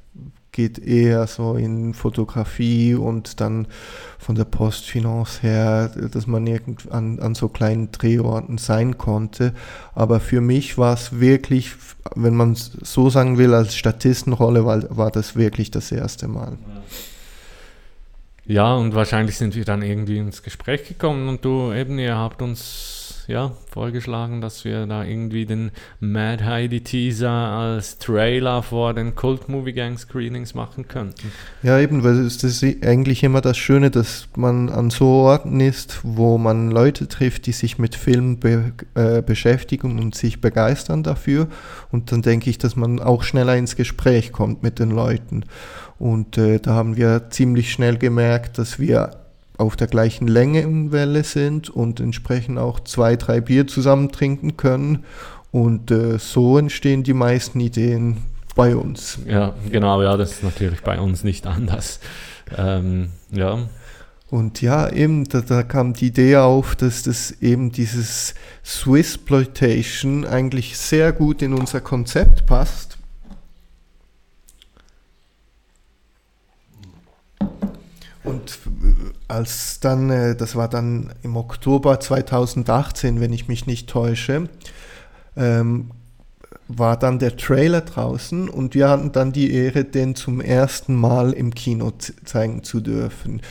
geht eher so in Fotografie und dann von der Postfinance her, dass man irgend an, an so kleinen Drehorten sein konnte. Aber für mich war es wirklich, wenn man es so sagen will, als Statistenrolle war, war das wirklich das erste Mal. Ja, und wahrscheinlich sind wir dann irgendwie ins Gespräch gekommen und du eben, ihr habt uns ja, vorgeschlagen, dass wir da irgendwie den Mad Heidi Teaser als Trailer vor den Cult Movie Gang Screenings machen könnten. Ja, eben, weil es ist eigentlich immer das Schöne, dass man an so Orten ist, wo man Leute trifft, die sich mit Filmen be äh, beschäftigen und sich begeistern dafür. Und dann denke ich, dass man auch schneller ins Gespräch kommt mit den Leuten. Und äh, da haben wir ziemlich schnell gemerkt, dass wir auf der gleichen Längenwelle sind und entsprechend auch zwei, drei Bier zusammen trinken können. Und äh, so entstehen die meisten Ideen bei uns. Ja, genau, ja, das ist natürlich bei uns nicht anders. Ähm, ja. Und ja, eben, da, da, kam die Idee auf, dass das eben dieses Swissploitation eigentlich sehr gut in unser Konzept passt. Und als dann, äh, das war dann im Oktober 2018, wenn ich mich nicht täusche, ähm, war dann der Trailer draußen und wir hatten dann die Ehre, den zum ersten Mal im Kino zeigen zu dürfen.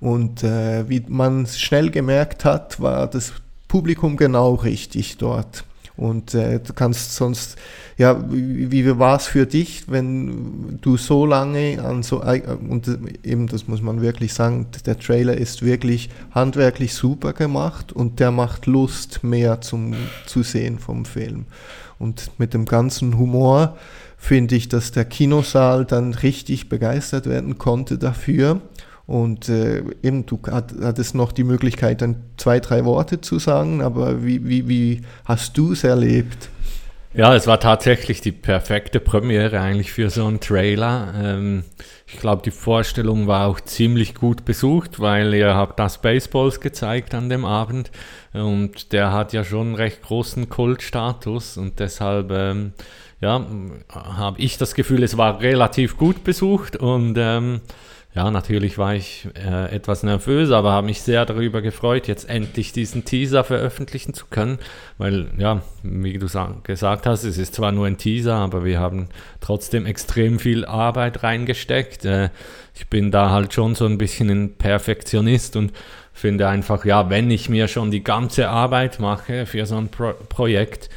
Und äh, wie man schnell gemerkt hat, war das Publikum genau richtig dort. Und äh, du kannst sonst, ja, wie, wie war es für dich, wenn du so lange an so, und eben das muss man wirklich sagen, der Trailer ist wirklich handwerklich super gemacht und der macht Lust mehr zum zu sehen vom Film. Und mit dem ganzen Humor finde ich, dass der Kinosaal dann richtig begeistert werden konnte dafür. Und äh, eben, du hattest noch die Möglichkeit, dann zwei, drei Worte zu sagen, aber wie, wie, wie hast du es erlebt? Ja, es war tatsächlich die perfekte Premiere eigentlich für so einen Trailer. Ähm, ich glaube, die Vorstellung war auch ziemlich gut besucht, weil ihr habt das Baseballs gezeigt an dem Abend und der hat ja schon einen recht großen Kultstatus und deshalb ähm, ja, habe ich das Gefühl, es war relativ gut besucht und ähm, ja, natürlich war ich äh, etwas nervös, aber habe mich sehr darüber gefreut, jetzt endlich diesen Teaser veröffentlichen zu können, weil, ja, wie du gesagt hast, es ist zwar nur ein Teaser, aber wir haben trotzdem extrem viel Arbeit reingesteckt. Äh, ich bin da halt schon so ein bisschen ein Perfektionist und finde einfach, ja, wenn ich mir schon die ganze Arbeit mache für so ein Pro Projekt,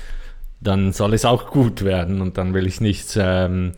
dann soll es auch gut werden und dann will ich nichts, ähm,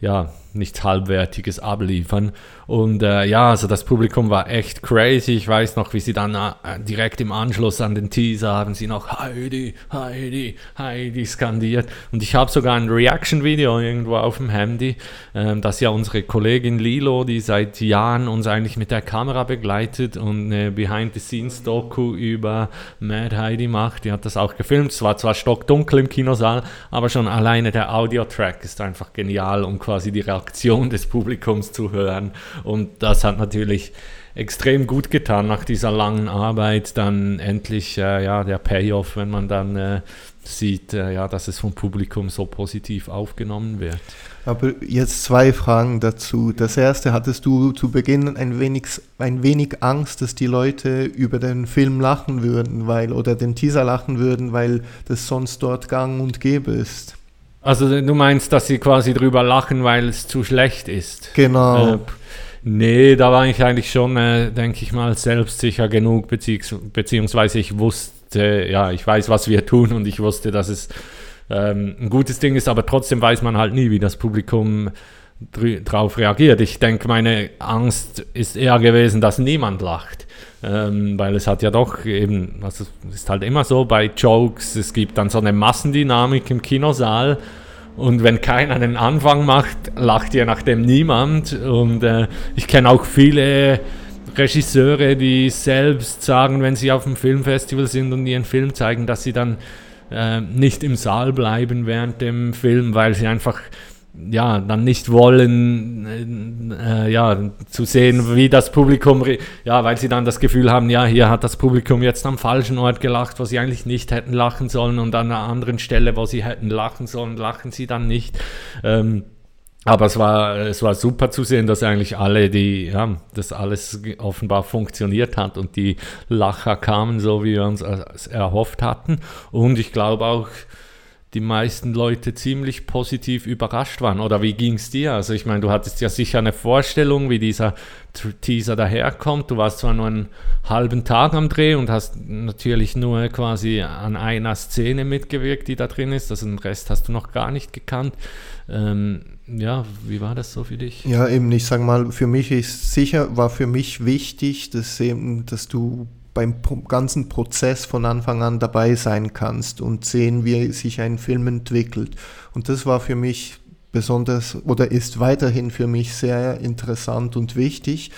ja, nichts Halbwertiges abliefern. Und äh, ja, also das Publikum war echt crazy. Ich weiß noch, wie sie dann äh, direkt im Anschluss an den Teaser haben sie noch Heidi, Heidi, Heidi skandiert. Und ich habe sogar ein Reaction-Video irgendwo auf dem Handy, äh, das ja unsere Kollegin Lilo, die seit Jahren uns eigentlich mit der Kamera begleitet und eine Behind-the-Scenes-Doku über Mad Heidi macht. Die hat das auch gefilmt. Es war zwar stockdunkel im Kinosaal, aber schon alleine der Audio-Track ist einfach genial, um quasi die Reaktion des Publikums zu hören. Und das hat natürlich extrem gut getan nach dieser langen Arbeit. Dann endlich äh, ja, der Payoff, wenn man dann äh, sieht, äh, ja, dass es vom Publikum so positiv aufgenommen wird. Aber jetzt zwei Fragen dazu. Das erste, hattest du zu Beginn ein wenig, ein wenig Angst, dass die Leute über den Film lachen würden, weil, oder den Teaser lachen würden, weil das sonst dort gang und gäbe ist? Also du meinst, dass sie quasi drüber lachen, weil es zu schlecht ist? Genau. Äh, Nee, da war ich eigentlich schon, äh, denke ich mal, selbstsicher genug, beziehungs beziehungsweise ich wusste, ja, ich weiß, was wir tun und ich wusste, dass es ähm, ein gutes Ding ist, aber trotzdem weiß man halt nie, wie das Publikum darauf reagiert. Ich denke, meine Angst ist eher gewesen, dass niemand lacht. Ähm, weil es hat ja doch eben, also es ist halt immer so bei Jokes, es gibt dann so eine Massendynamik im Kinosaal und wenn keiner den Anfang macht, lacht je nachdem niemand. Und äh, ich kenne auch viele Regisseure, die selbst sagen, wenn sie auf einem Filmfestival sind und ihren Film zeigen, dass sie dann äh, nicht im Saal bleiben während dem Film, weil sie einfach ja, dann nicht wollen, äh, ja, zu sehen, wie das Publikum, ja, weil sie dann das Gefühl haben, ja, hier hat das Publikum jetzt am falschen Ort gelacht, wo sie eigentlich nicht hätten lachen sollen und an einer anderen Stelle, wo sie hätten lachen sollen, lachen sie dann nicht. Ähm, aber es war, es war super zu sehen, dass eigentlich alle, die, ja, das alles offenbar funktioniert hat und die Lacher kamen so, wie wir uns erhofft hatten. Und ich glaube auch, die meisten Leute ziemlich positiv überrascht waren. Oder wie ging es dir? Also ich meine, du hattest ja sicher eine Vorstellung, wie dieser Teaser daherkommt. Du warst zwar nur einen halben Tag am Dreh und hast natürlich nur quasi an einer Szene mitgewirkt, die da drin ist. Also den Rest hast du noch gar nicht gekannt. Ähm, ja, wie war das so für dich? Ja, eben, ich sage mal, für mich ist sicher, war für mich wichtig, dass eben, dass du beim ganzen Prozess von Anfang an dabei sein kannst und sehen, wie sich ein Film entwickelt. Und das war für mich besonders oder ist weiterhin für mich sehr interessant und wichtig.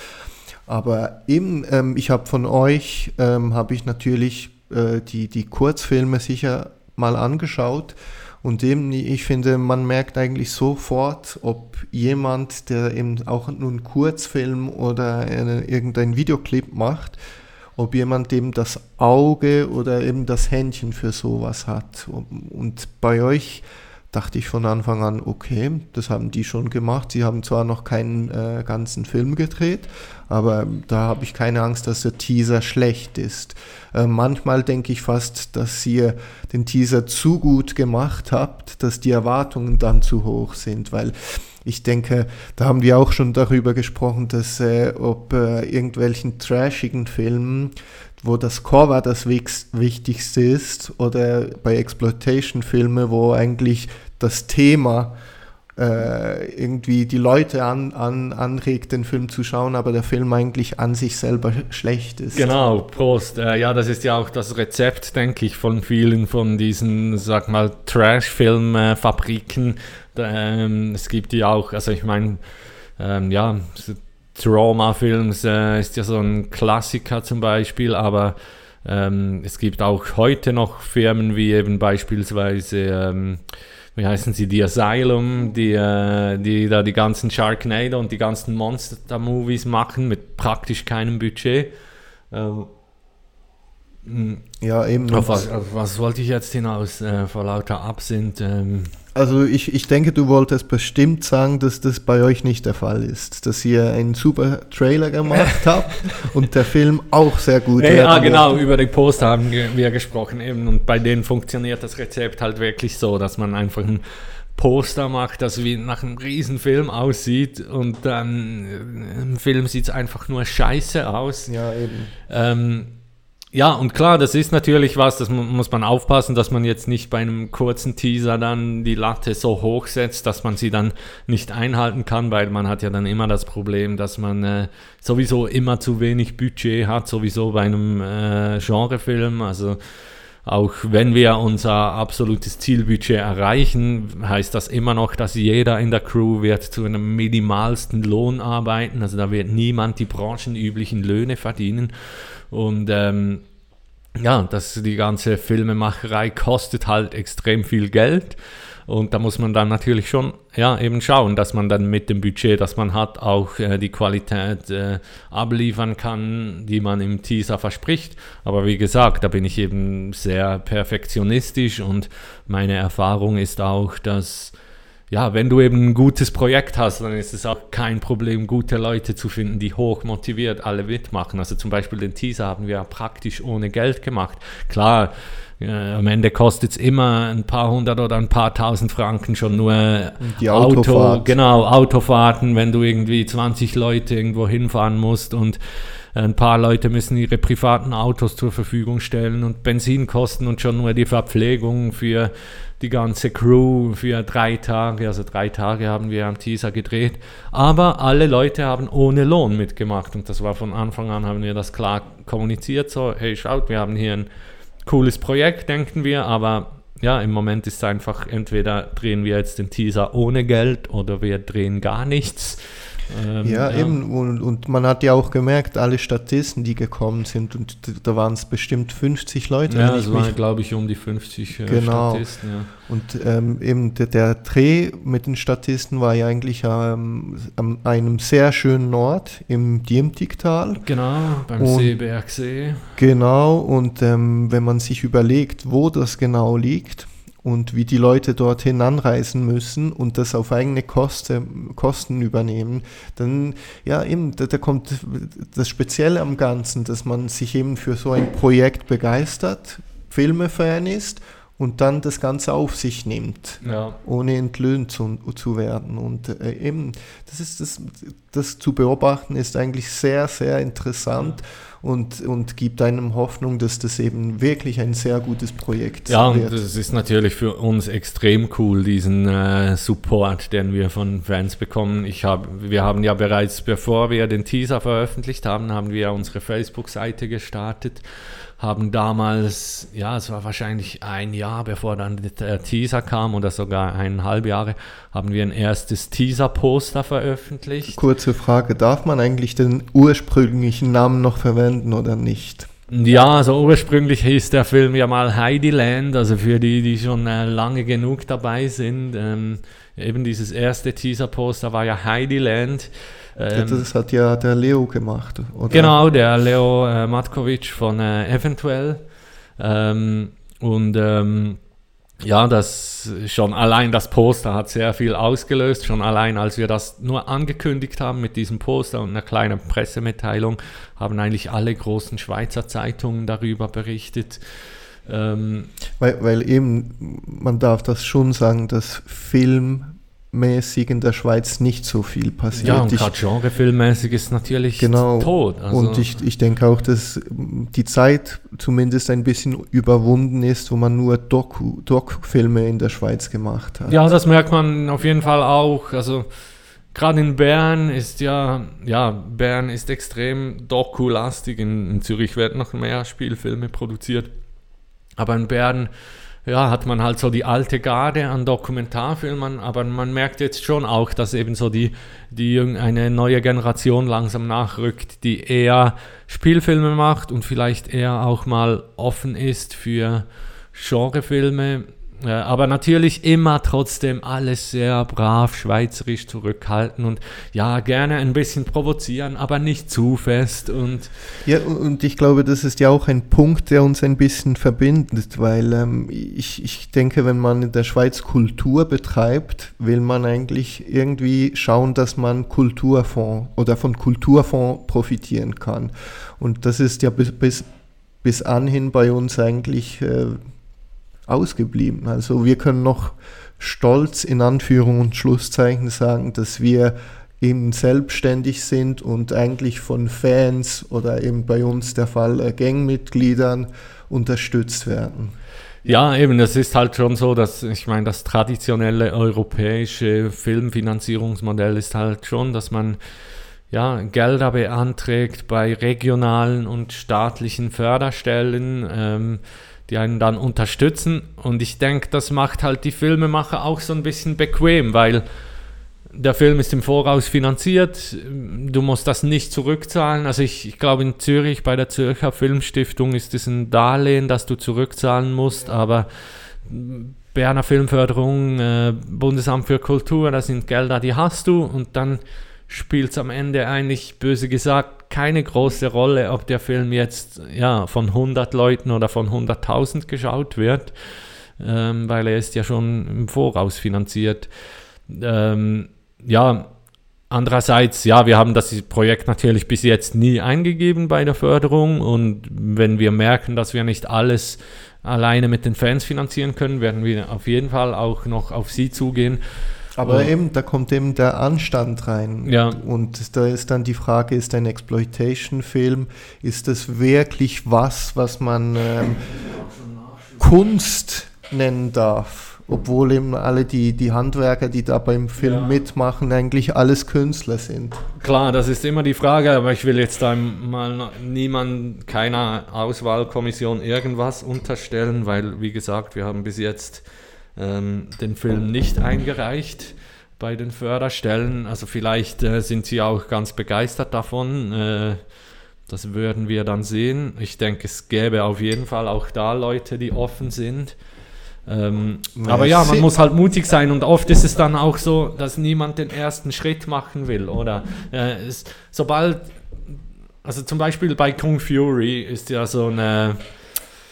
Aber eben, ähm, ich habe von euch, ähm, habe ich natürlich äh, die, die Kurzfilme sicher mal angeschaut. Und eben, ich finde, man merkt eigentlich sofort, ob jemand, der eben auch nur einen Kurzfilm oder eine, irgendein Videoclip macht, ob jemand eben das Auge oder eben das Händchen für sowas hat. Und bei euch dachte ich von Anfang an, okay, das haben die schon gemacht. Sie haben zwar noch keinen äh, ganzen Film gedreht, aber da habe ich keine Angst, dass der Teaser schlecht ist. Äh, manchmal denke ich fast, dass ihr den Teaser zu gut gemacht habt, dass die Erwartungen dann zu hoch sind, weil ich denke, da haben wir auch schon darüber gesprochen, dass äh, ob äh, irgendwelchen trashigen Filmen, wo das Cover das Wichtigste ist, oder bei Exploitation-Filmen, wo eigentlich das Thema äh, irgendwie die Leute an, an, anregt, den Film zu schauen, aber der Film eigentlich an sich selber schlecht ist. Genau, Prost. Äh, ja, das ist ja auch das Rezept, denke ich, von vielen von diesen, sag mal, Trash-Film-Fabriken. Ähm, es gibt ja auch, also ich meine, ähm, ja, Trauma-Films äh, ist ja so ein Klassiker zum Beispiel, aber ähm, es gibt auch heute noch Firmen wie eben beispielsweise ähm, wie heißen sie, die Asylum, die, äh, die da die ganzen Sharknado und die ganzen Monster-Movies machen mit praktisch keinem Budget. Ähm, ja, eben. Auf was, auf was, wollte ich jetzt hinaus äh, vor lauter Absinth? Also ich, ich denke, du wolltest bestimmt sagen, dass das bei euch nicht der Fall ist, dass ihr einen super Trailer gemacht habt und der Film auch sehr gut ist. Ja, genau, über die Poster haben wir gesprochen eben und bei denen funktioniert das Rezept halt wirklich so, dass man einfach ein Poster macht, das wie nach einem Riesenfilm aussieht und dann äh, im Film sieht es einfach nur scheiße aus. Ja, eben. Ähm, ja, und klar, das ist natürlich was, das muss man aufpassen, dass man jetzt nicht bei einem kurzen Teaser dann die Latte so hoch setzt, dass man sie dann nicht einhalten kann, weil man hat ja dann immer das Problem, dass man äh, sowieso immer zu wenig Budget hat, sowieso bei einem äh, Genrefilm. Also auch wenn wir unser absolutes Zielbudget erreichen, heißt das immer noch, dass jeder in der Crew wird zu einem minimalsten Lohn arbeiten. Also da wird niemand die branchenüblichen Löhne verdienen. Und ähm, ja, das, die ganze Filmemacherei kostet halt extrem viel Geld. Und da muss man dann natürlich schon ja, eben schauen, dass man dann mit dem Budget, das man hat, auch äh, die Qualität äh, abliefern kann, die man im Teaser verspricht. Aber wie gesagt, da bin ich eben sehr perfektionistisch und meine Erfahrung ist auch, dass ja, wenn du eben ein gutes Projekt hast, dann ist es auch kein Problem, gute Leute zu finden, die hoch motiviert alle mitmachen. Also zum Beispiel den Teaser haben wir praktisch ohne Geld gemacht. Klar, äh, am Ende kostet es immer ein paar hundert oder ein paar tausend Franken schon nur die Auto, genau, Autofahrten, wenn du irgendwie 20 Leute irgendwo hinfahren musst und ein paar Leute müssen ihre privaten Autos zur Verfügung stellen und Benzinkosten und schon nur die Verpflegung für die ganze Crew für drei Tage, also drei Tage haben wir am Teaser gedreht. Aber alle Leute haben ohne Lohn mitgemacht und das war von Anfang an, haben wir das klar kommuniziert, so, hey, schaut, wir haben hier ein cooles Projekt, denken wir, aber ja, im Moment ist es einfach, entweder drehen wir jetzt den Teaser ohne Geld oder wir drehen gar nichts. Ähm, ja, ja, eben. Und, und, man hat ja auch gemerkt, alle Statisten, die gekommen sind, und da waren es bestimmt 50 Leute. Ja, es waren, glaube ich, um die 50 äh, genau. Statisten. Ja. Und ähm, eben der, der, Dreh mit den Statisten war ja eigentlich ähm, an einem sehr schönen Ort im Diemtigtal. Genau, beim und, Seebergsee. Genau, und ähm, wenn man sich überlegt, wo das genau liegt, und wie die Leute dorthin anreisen müssen und das auf eigene Koste, Kosten übernehmen, dann ja eben, da, da, kommt das Spezielle am Ganzen, dass man sich eben für so ein Projekt begeistert, Filmefan ist und dann das Ganze auf sich nimmt, Ja. ohne entlöhnt zu, zu werden. Und äh, eben, das ist das, das zu beobachten ist eigentlich sehr, sehr interessant und, und gibt einem Hoffnung, dass das eben wirklich ein sehr gutes Projekt Ja, und wird. das ist natürlich für uns extrem cool, diesen äh, Support, den wir von Fans bekommen. Ich hab, wir haben ja bereits, bevor wir den Teaser veröffentlicht haben, haben wir unsere Facebook-Seite gestartet, haben damals, ja, es war wahrscheinlich ein Jahr, bevor dann der Teaser kam oder sogar eineinhalb Jahre, haben wir ein erstes Teaser-Poster veröffentlicht. Kurze Frage, darf man eigentlich den ursprünglichen Namen noch verwenden oder nicht? Ja, also ursprünglich hieß der Film ja mal Heidiland, also für die, die schon äh, lange genug dabei sind. Ähm, eben dieses erste Teaser-Poster war ja Heidiland. Ähm, das hat ja der Leo gemacht, oder? Genau, der Leo äh, Matkovic von äh, Eventuell. Ähm, und ähm, ja, das schon allein das Poster hat sehr viel ausgelöst. Schon allein, als wir das nur angekündigt haben mit diesem Poster und einer kleinen Pressemitteilung, haben eigentlich alle großen Schweizer Zeitungen darüber berichtet. Ähm, Weil, weil eben, man darf das schon sagen, dass filmmäßig in der Schweiz nicht so viel passiert. ja, und gerade genrefilmmäßig ist natürlich Genau. tot. Also, und ich, ich denke auch, dass ähm, die Zeit zumindest ein bisschen überwunden ist, wo man nur Doc-Filme in der Schweiz gemacht hat. Ja, das merkt man auf jeden Fall auch. Also gerade in Bern ist ja, ja, Bern ist extrem doku-lastig. In, in Zürich werden noch mehr Spielfilme produziert. Aber in Bern, ja, hat man halt so die alte Garde an Dokumentarfilmen, aber man merkt jetzt schon auch, dass eben so die, die eine neue Generation langsam nachrückt, die eher Spielfilme macht und vielleicht eher auch mal offen ist für Genrefilme. Äh, aber natürlich immer trotzdem alles sehr brav schweizerisch zurückhalten und ja, gerne ein bisschen provozieren, aber nicht zu fest und Ja, und ich glaube, das ist ja auch ein Punkt, der uns ein bisschen verbindet, weil ähm, ich, ich denke, wenn man in der Schweiz Kultur betreibt, will man eigentlich irgendwie schauen, dass man Kulturfonds oder von Kulturfonds profitieren kann. Und das ist ja bis, bis, bis anhin bei uns eigentlich äh, ausgeblieben. Also wir können noch stolz in Anführung und Schlusszeichen sagen, dass wir eben selbstständig sind und eigentlich von Fans oder eben bei uns der Fall äh, Gangmitgliedern unterstützt werden. Ja, eben, es ist halt schon so, dass ich meine, das traditionelle europäische Filmfinanzierungsmodell ist halt schon, dass man ja, Gelder beantragt bei regionalen und staatlichen Förderstellen, ähm, die einen dann unterstützen. Und ich denke, das macht halt die Filmemacher auch so ein bisschen bequem, weil der Film ist im Voraus finanziert, du musst das nicht zurückzahlen. Also ich, ich glaube in Zürich bei der Zürcher Filmstiftung ist es ein Darlehen, das du zurückzahlen musst, aber Berner Filmförderung, äh, Bundesamt für Kultur, das sind Gelder, die hast du und dann spielt es am Ende eigentlich, böse gesagt, keine große Rolle, ob der Film jetzt ja, von 100 Leuten oder von 100.000 geschaut wird, ähm, weil er ist ja schon im Voraus finanziert. Ähm, ja, andererseits, ja, wir haben das Projekt natürlich bis jetzt nie eingegeben bei der Förderung und wenn wir merken, dass wir nicht alles alleine mit den Fans finanzieren können, werden wir auf jeden Fall auch noch auf sie zugehen. Aber Ja. eben, da kommt eben der Anstand rein. Ja. Und da ist dann die Frage, ist ein Exploitation-Film, ist das wirklich was, was man ähm, Kunst nennen darf? Obwohl eben alle die, die Handwerker, die da beim Film Ja. mitmachen, eigentlich alles Künstler sind. Klar, das ist immer die Frage, aber ich will jetzt da mal niemand, keiner Auswahlkommission irgendwas unterstellen, weil, wie gesagt, wir haben bis jetzt ähm, den Film nicht eingereicht bei den Förderstellen. Also vielleicht äh, sind sie auch ganz begeistert davon. Äh, das würden wir dann sehen. Ich denke, es gäbe auf jeden Fall auch da Leute, die offen sind. Ähm, aber ja, man muss halt mutig sein und oft ist es dann auch so, dass niemand den ersten Schritt machen will, oder? Äh, es, sobald, also zum Beispiel bei Kung Fury ist ja so eine,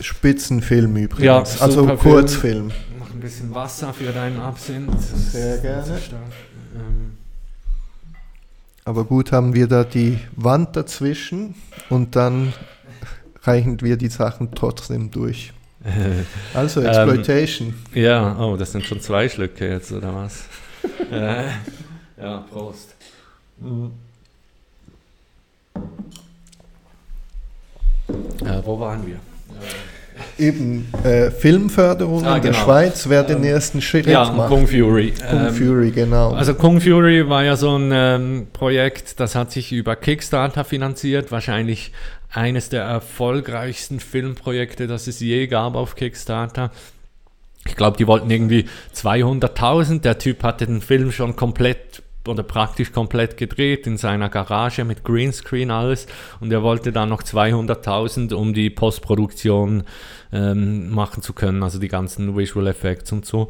Spitzenfilm Ja, übrigens, also super Film. Kurzfilm. Bisschen Wasser für deinen Absinth. Sehr gerne. Ähm, Aber gut haben wir da die Wand dazwischen und dann reichen wir die Sachen trotzdem durch. Also Exploitation. Ähm, ja, oh, das sind schon zwei Schlücke jetzt, oder was? äh, ja, Prost. Äh, wo waren wir? Eben äh, Filmförderung Ah, in der genau. Schweiz, wer den ersten Schritt Ja, macht. Kung Fury. Kung Ähm, Fury, genau. Also Kung Fury war ja so ein ähm, Projekt, das hat sich über Kickstarter finanziert, wahrscheinlich eines der erfolgreichsten Filmprojekte, das es je gab auf Kickstarter. Ich glaube, die wollten irgendwie 200.000. Der Typ hatte den Film schon komplett oder praktisch komplett gedreht in seiner Garage mit Greenscreen alles und er wollte dann noch 200.000, um die Postproduktion ähm, machen zu können, also die ganzen Visual Effects und so.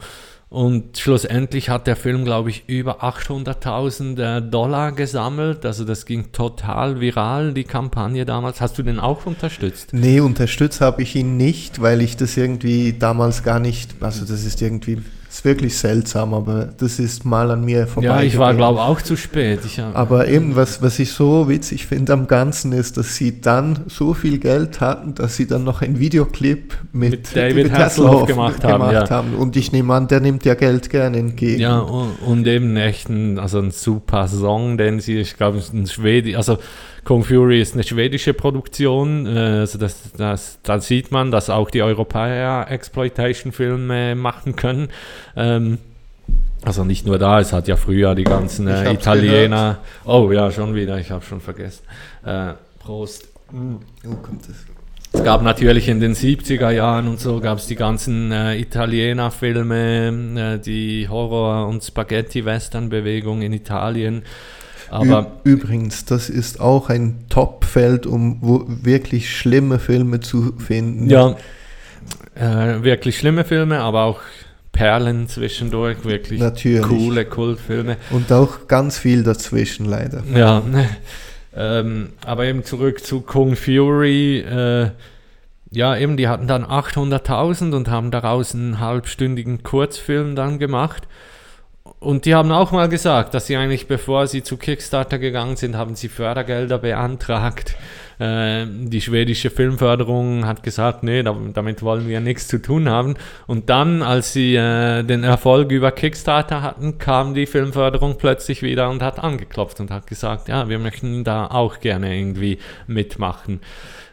Und schlussendlich hat der Film, glaube ich, über 800.000 äh, Dollar gesammelt. Also das ging total viral, die Kampagne damals. Hast du den auch unterstützt? Nee, unterstützt habe ich ihn nicht, weil ich das irgendwie damals gar nicht, also das ist irgendwie, ist wirklich seltsam, aber das ist mal an mir vorbei. Ja, ich war, glaube ich, auch zu spät. Ich, Aber eben, was, was ich so witzig finde am Ganzen ist, dass sie dann so viel Geld hatten, dass sie dann noch einen Videoclip mit, Mit David Hasselhoff gemacht haben, ja. haben. Und ich nehme an, der nimmt ja Geld gerne entgegen. Ja, und, und eben echt ein, also ein super Song, den sie, ich glaube, ein Schwedi, also Kung Fury ist eine schwedische Produktion, äh, also das, das, da sieht man, dass auch die Europäer Exploitation-Filme machen können. Ähm, also nicht nur da, es hat ja früher die ganzen äh, Italiener. Oh ja, schon wieder, ich habe schon vergessen. Äh, Prost. Oh, kommt das. Es gab natürlich in den 70er Jahren und so gab es die ganzen äh, Italiener-Filme, äh, die Horror- und Spaghetti-Western-Bewegung in Italien. Aber Übrigens, das ist auch ein Top-Feld, um wirklich schlimme Filme zu finden. ja, äh, wirklich schlimme Filme, aber auch Perlen zwischendurch, wirklich Natürlich. coole Kultfilme. Und auch ganz viel dazwischen, leider. Ja, ähm, aber eben zurück zu Kung Fury. Äh, ja, eben, die hatten dann 800.000 und haben daraus einen halbstündigen Kurzfilm dann gemacht. Und die haben auch mal gesagt, dass sie eigentlich, bevor sie zu Kickstarter gegangen sind, haben sie Fördergelder beantragt. Äh, die schwedische Filmförderung hat gesagt, nee, da- damit wollen wir nichts zu tun haben. Und dann, als sie äh, den Erfolg über Kickstarter hatten, kam die Filmförderung plötzlich wieder und hat angeklopft und hat gesagt, ja, wir möchten da auch gerne irgendwie mitmachen.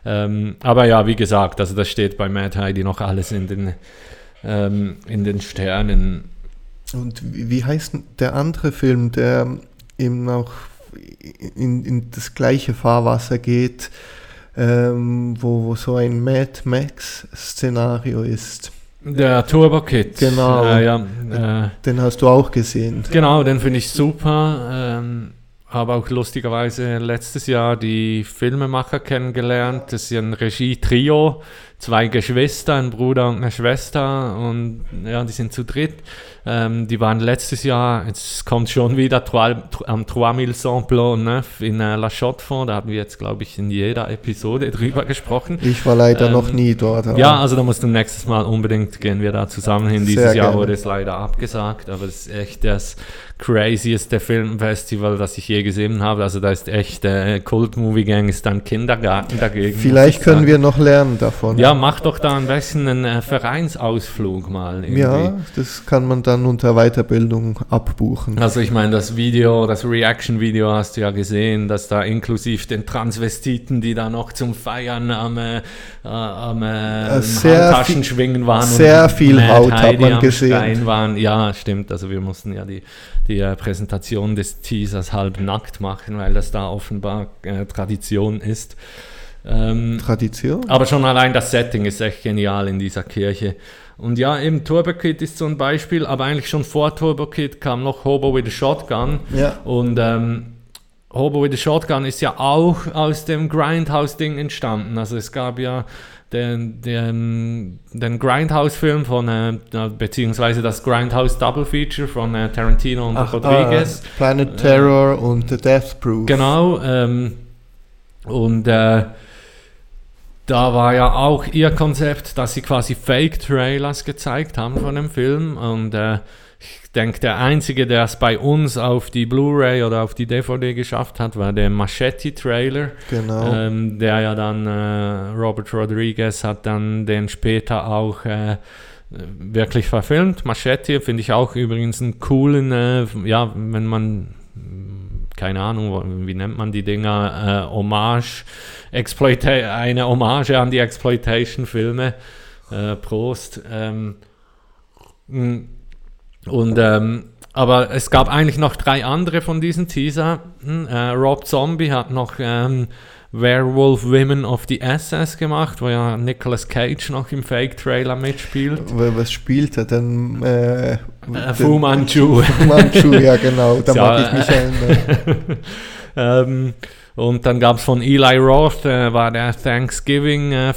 Ähm, aber ja, wie gesagt, also das steht bei Mad Heidi noch alles in den, ähm, in den Sternen. Und wie heißt der andere Film, der eben auch in, in das gleiche Fahrwasser geht, ähm, wo, wo so ein Mad Max-Szenario ist? Der Turbo Kid. Genau. Äh, ja, äh, Den hast du auch gesehen. genau, den finde ich super. Ähm, habe auch lustigerweise letztes Jahr die Filmemacher kennengelernt. Das ist ja ein Regie-Trio. Zwei Geschwister, ein Bruder und eine Schwester. Und ja, die sind zu dritt. Ähm, die waren letztes Jahr, jetzt kommt schon wieder am 3109 in äh, La Chaux-de-Fonds. Da haben wir jetzt, glaube ich, in jeder Episode drüber gesprochen. Ich war leider Ähm, noch nie dort. Ja, also da musst du nächstes Mal unbedingt gehen wir da zusammen hin. Dieses Jahr wurde es leider abgesagt, aber es ist echt das crazieste Filmfestival, das ich je gesehen habe. Also da ist echt, äh, Cult Movie Gang ist ein Kindergarten dagegen. Vielleicht ich können sagen. wir noch lernen davon. Ja, mach doch da am besten einen äh, Vereinsausflug mal. Irgendwie. Ja, das kann man dann unter Weiterbildung abbuchen. Also ich meine, das Video, das Reaction-Video hast du ja gesehen, dass da inklusive den Transvestiten, die da noch zum Feiern am, äh, äh, am äh, sehr Handtaschenschwingen waren. sehr viel Haut hat Heidi man am gesehen. Stein waren. Ja, stimmt. Also wir mussten ja die, die äh, Präsentation des Teasers halb nackt machen, weil das da offenbar äh, Tradition ist. Ähm, Tradition? aber schon allein das Setting ist echt genial in dieser Kirche. Und ja, eben Turbo Kid ist so ein Beispiel, aber eigentlich schon vor Turbo Kid kam noch Hobo with a Shotgun. Ja. Und ähm, Hobo with a Shotgun ist ja auch aus dem Grindhouse-Ding entstanden. Also es gab ja den, den, den Grindhouse-Film von, äh, beziehungsweise das Grindhouse Double Feature von äh, Tarantino und Ach, Rodriguez. ah, Planet Terror und The Death Proof. Genau, ähm, und äh, da war ja auch ihr Konzept, dass sie quasi Fake-Trailers gezeigt haben von dem Film und äh, ich denke, der einzige, der es bei uns auf die Blu-ray oder auf die DVD geschafft hat, war der Machete-Trailer. Genau. Ähm, der ja dann, äh, Robert Rodriguez hat dann den später auch äh, wirklich verfilmt. Machete finde ich auch übrigens einen coolen, äh, ja, wenn man, keine Ahnung, wie nennt man die Dinger, äh, Hommage, Exploita eine Hommage an die Exploitation-Filme. Äh, Prost. Ähm, und ähm, aber es gab eigentlich noch drei andere von diesen Teaser. Hm, äh, Rob Zombie hat noch ähm, Werewolf Women of the SS gemacht, wo ja Nicolas Cage noch im Fake-Trailer mitspielt. Was spielt er denn? Äh, äh, Fu Manchu. Fu Manchu, ja genau, da mag ich mich erinnern. ähm, und dann gab es von Eli Roth, äh, war der Thanksgiving äh,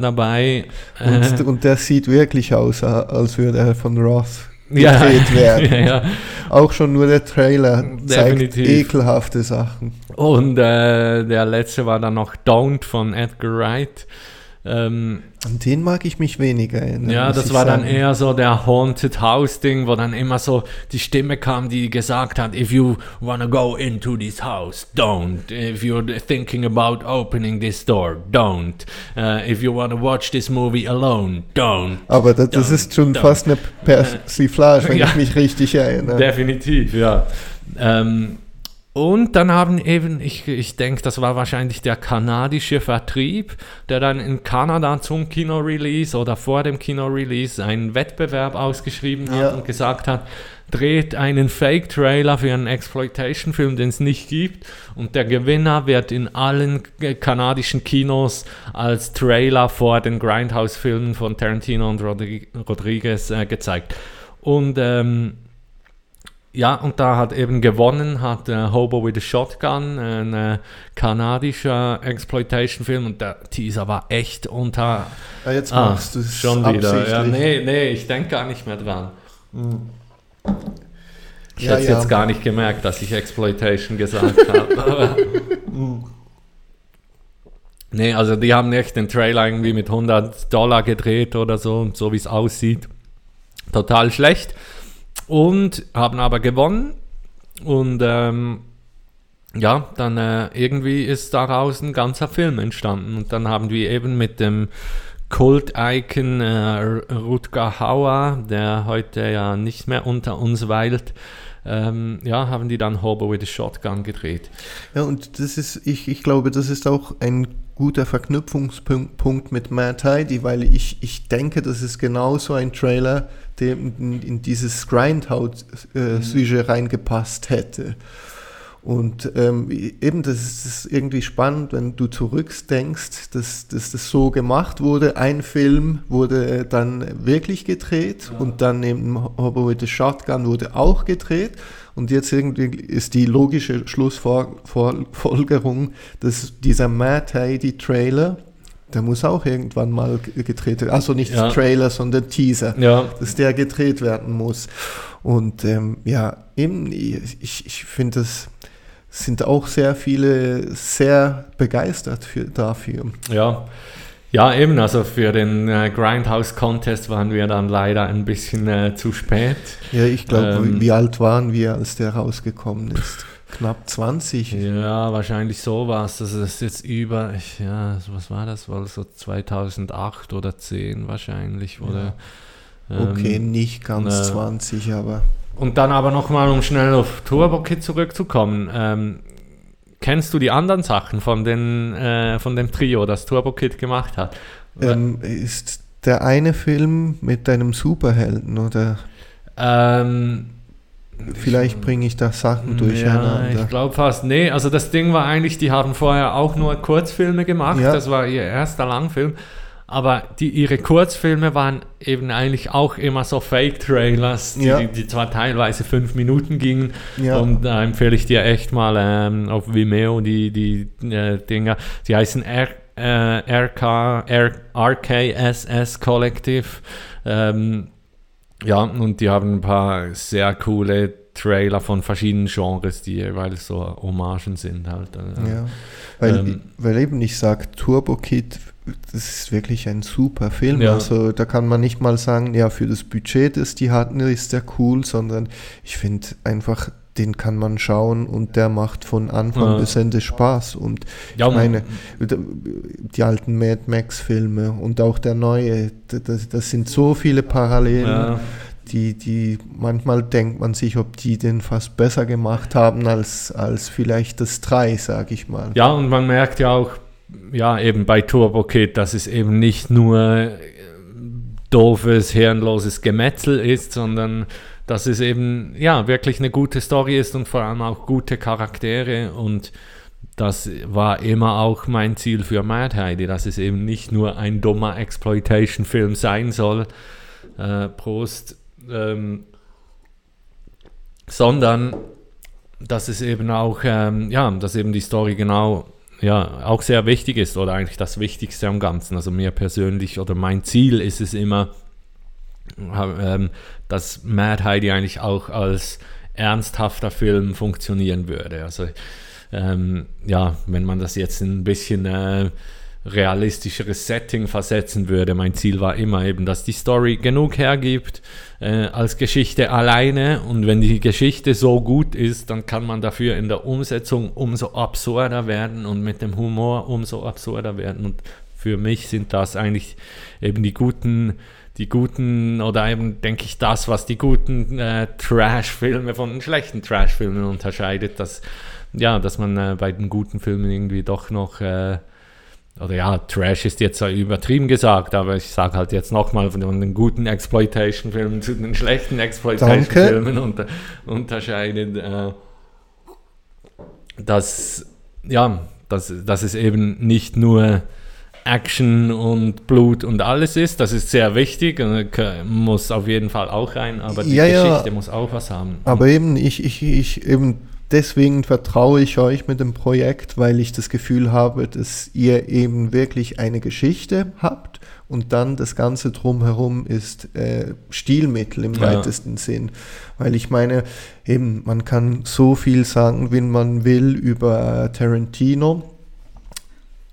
dabei. Und, und, der sieht wirklich aus, als würde er von Roth gedreht ja. werden. ja, ja. Auch schon nur der Trailer zeigt ekelhafte Sachen. Und äh, der letzte war dann noch Don't von Edgar Wright. Ähm, An den mag ich mich weniger erinnern. Ja, das war sagen. dann eher so der Haunted House Ding, wo dann immer so die Stimme kam, die gesagt hat, if you wanna go into this house, don't. If you're thinking about opening this door, don't. Uh, if you wanna watch this movie alone, don't. Aber das, das ist schon don't. fast eine Persiflage, wenn ja, ich mich richtig erinnere. Definitiv, ja. Ähm, und dann haben eben, ich, ich denke, das war wahrscheinlich der kanadische Vertrieb, der dann in Kanada zum Kino-Release oder vor dem Kino-Release einen Wettbewerb ausgeschrieben hat ja. und gesagt hat, dreht einen Fake-Trailer für einen Exploitation-Film, den es nicht gibt. Und der Gewinner wird in allen kanadischen Kinos als Trailer vor den Grindhouse-Filmen von Tarantino und Rodriguez äh, gezeigt. Und ähm, ja, und da hat eben gewonnen, hat äh, Hobo with a Shotgun, ein äh, kanadischer Exploitation-Film und der Teaser war echt unter... Ja, jetzt ah, machst du es schon wieder. Ja, nee, nee, ich denke gar nicht mehr dran. Hm. Ich ja, hätte ja. jetzt gar nicht gemerkt, dass ich Exploitation gesagt habe. Hm. nee, also die haben echt den Trailer irgendwie mit 100 Dollar gedreht oder so, so wie es aussieht. Total schlecht und haben aber gewonnen. Und ähm, ja, dann äh, irgendwie ist daraus ein ganzer Film entstanden. Und dann haben wir eben mit dem Kult-Icon äh, Rutger Hauer, der heute ja nicht mehr unter uns weilt, ähm, ja, haben die dann Hobo with a Shotgun gedreht. Ja, und das ist, ich, ich glaube, das ist auch ein guter Verknüpfungspunkt mit Matt Heidi, weil ich, ich denke, das ist genauso ein Trailer, der in, in dieses Grindhouse-Sujet äh, mhm. reingepasst hätte. Und ähm, eben, das ist, das ist, irgendwie spannend, wenn du zurückdenkst, dass, dass das so gemacht wurde. Ein Film wurde dann wirklich gedreht ja. und dann eben Hobo with the Shotgun wurde auch gedreht. Und jetzt irgendwie ist die logische Schlussfolgerung, dass dieser Matt Heidi Trailer, der muss auch irgendwann mal gedreht werden. Also nicht ja. Trailer, sondern Teaser, ja. dass der gedreht werden muss. Und ähm, ja, eben, ich, ich finde das sind auch sehr viele sehr begeistert für, dafür. Ja. Ja, eben, also für den äh, Grindhouse Contest waren wir dann leider ein bisschen äh, zu spät. Ja, ich glaube, ähm, wie alt waren wir, als der rausgekommen ist? Knapp 20. Ja, wahrscheinlich so war es. Das ist jetzt über, ja, was war das? War so 2008 oder 10 wahrscheinlich. Oder, ja. Okay, ähm, nicht ganz äh, 20, aber. Und dann aber nochmal, um schnell auf Turbo Kid zurückzukommen. Ähm, Kennst du die anderen Sachen von, den, äh, von dem Trio, das Turbo Kid gemacht hat? Ähm, ist der eine Film mit deinem Superhelden oder? Ähm, Vielleicht bringe ich da Sachen durcheinander. Ja, ich glaube fast. Nee, also das Ding war eigentlich, die haben vorher auch nur Kurzfilme gemacht. Ja. Das war ihr erster Langfilm. Aber die, ihre Kurzfilme waren eben eigentlich auch immer so Fake-Trailers, die, ja. die, die, zwar teilweise fünf Minuten gingen. Ja. Und da empfehle ich dir echt mal ähm, auf Vimeo die, die äh, Dinger. Die heißen R, äh, RK, R, RKSS Collective. Ähm, ja, und die haben ein paar sehr coole Trailer von verschiedenen Genres, die jeweils so Hommagen sind halt. Also, Ja, weil, Ähm, weil eben ich sage, Turbo Kid, das ist wirklich ein super Film. Ja. Also da kann man nicht mal sagen, ja, für das Budget, das die hatten, ist der cool, sondern ich finde einfach, den kann man schauen und der macht von Anfang Ja. bis Ende Spaß. Und Ja, ich meine, die alten Mad Max-Filme und auch der neue, das, das sind so viele Parallelen. Ja. Die, die manchmal denkt man sich, ob die den fast besser gemacht haben als, als vielleicht das 3, sage ich mal. Ja, und man merkt ja auch, ja, eben bei Turbo Kid, dass es eben nicht nur äh, doofes, hirnloses Gemetzel ist, sondern dass es eben, ja, wirklich eine gute Story ist und vor allem auch gute Charaktere. Und das war immer auch mein Ziel für Mad Heidi, dass es eben nicht nur ein dummer Exploitation-Film sein soll, äh, Prost, ähm, sondern dass es eben auch, ähm, ja, dass eben die Story genau, ja, auch sehr wichtig ist oder eigentlich das Wichtigste am Ganzen. Also mir persönlich oder mein Ziel ist es immer, ähm, dass Mad Heidi eigentlich auch als ernsthafter Film funktionieren würde. Also ähm, ja, wenn man das jetzt in ein bisschen äh, realistischeres Setting versetzen würde. Mein Ziel war immer eben, dass die Story genug hergibt äh, als Geschichte alleine und wenn die Geschichte so gut ist, dann kann man dafür in der Umsetzung umso absurder werden und mit dem Humor umso absurder werden und für mich sind das eigentlich eben die guten die guten oder eben denke ich das, was die guten äh, Trash-Filme von den schlechten Trash-Filmen unterscheidet, dass ja, dass man äh, bei den guten Filmen irgendwie doch noch äh, oder ja, Trash ist jetzt übertrieben gesagt, aber ich sage halt jetzt nochmal von den guten Exploitation-Filmen zu den schlechten Exploitation-Filmen unter, unterscheidet, äh, dass, ja, dass, dass es eben nicht nur Action und Blut und alles ist, das ist sehr wichtig und muss auf jeden Fall auch rein, aber die Ja, ja. Geschichte muss auch was haben. Aber eben, ich, ich, ich, eben deswegen vertraue ich euch mit dem Projekt, weil ich das Gefühl habe, dass ihr eben wirklich eine Geschichte habt und dann das Ganze drumherum ist äh, Stilmittel im Ja. weitesten Sinn. Weil ich meine, eben, man kann so viel sagen, wenn man will, über Tarantino,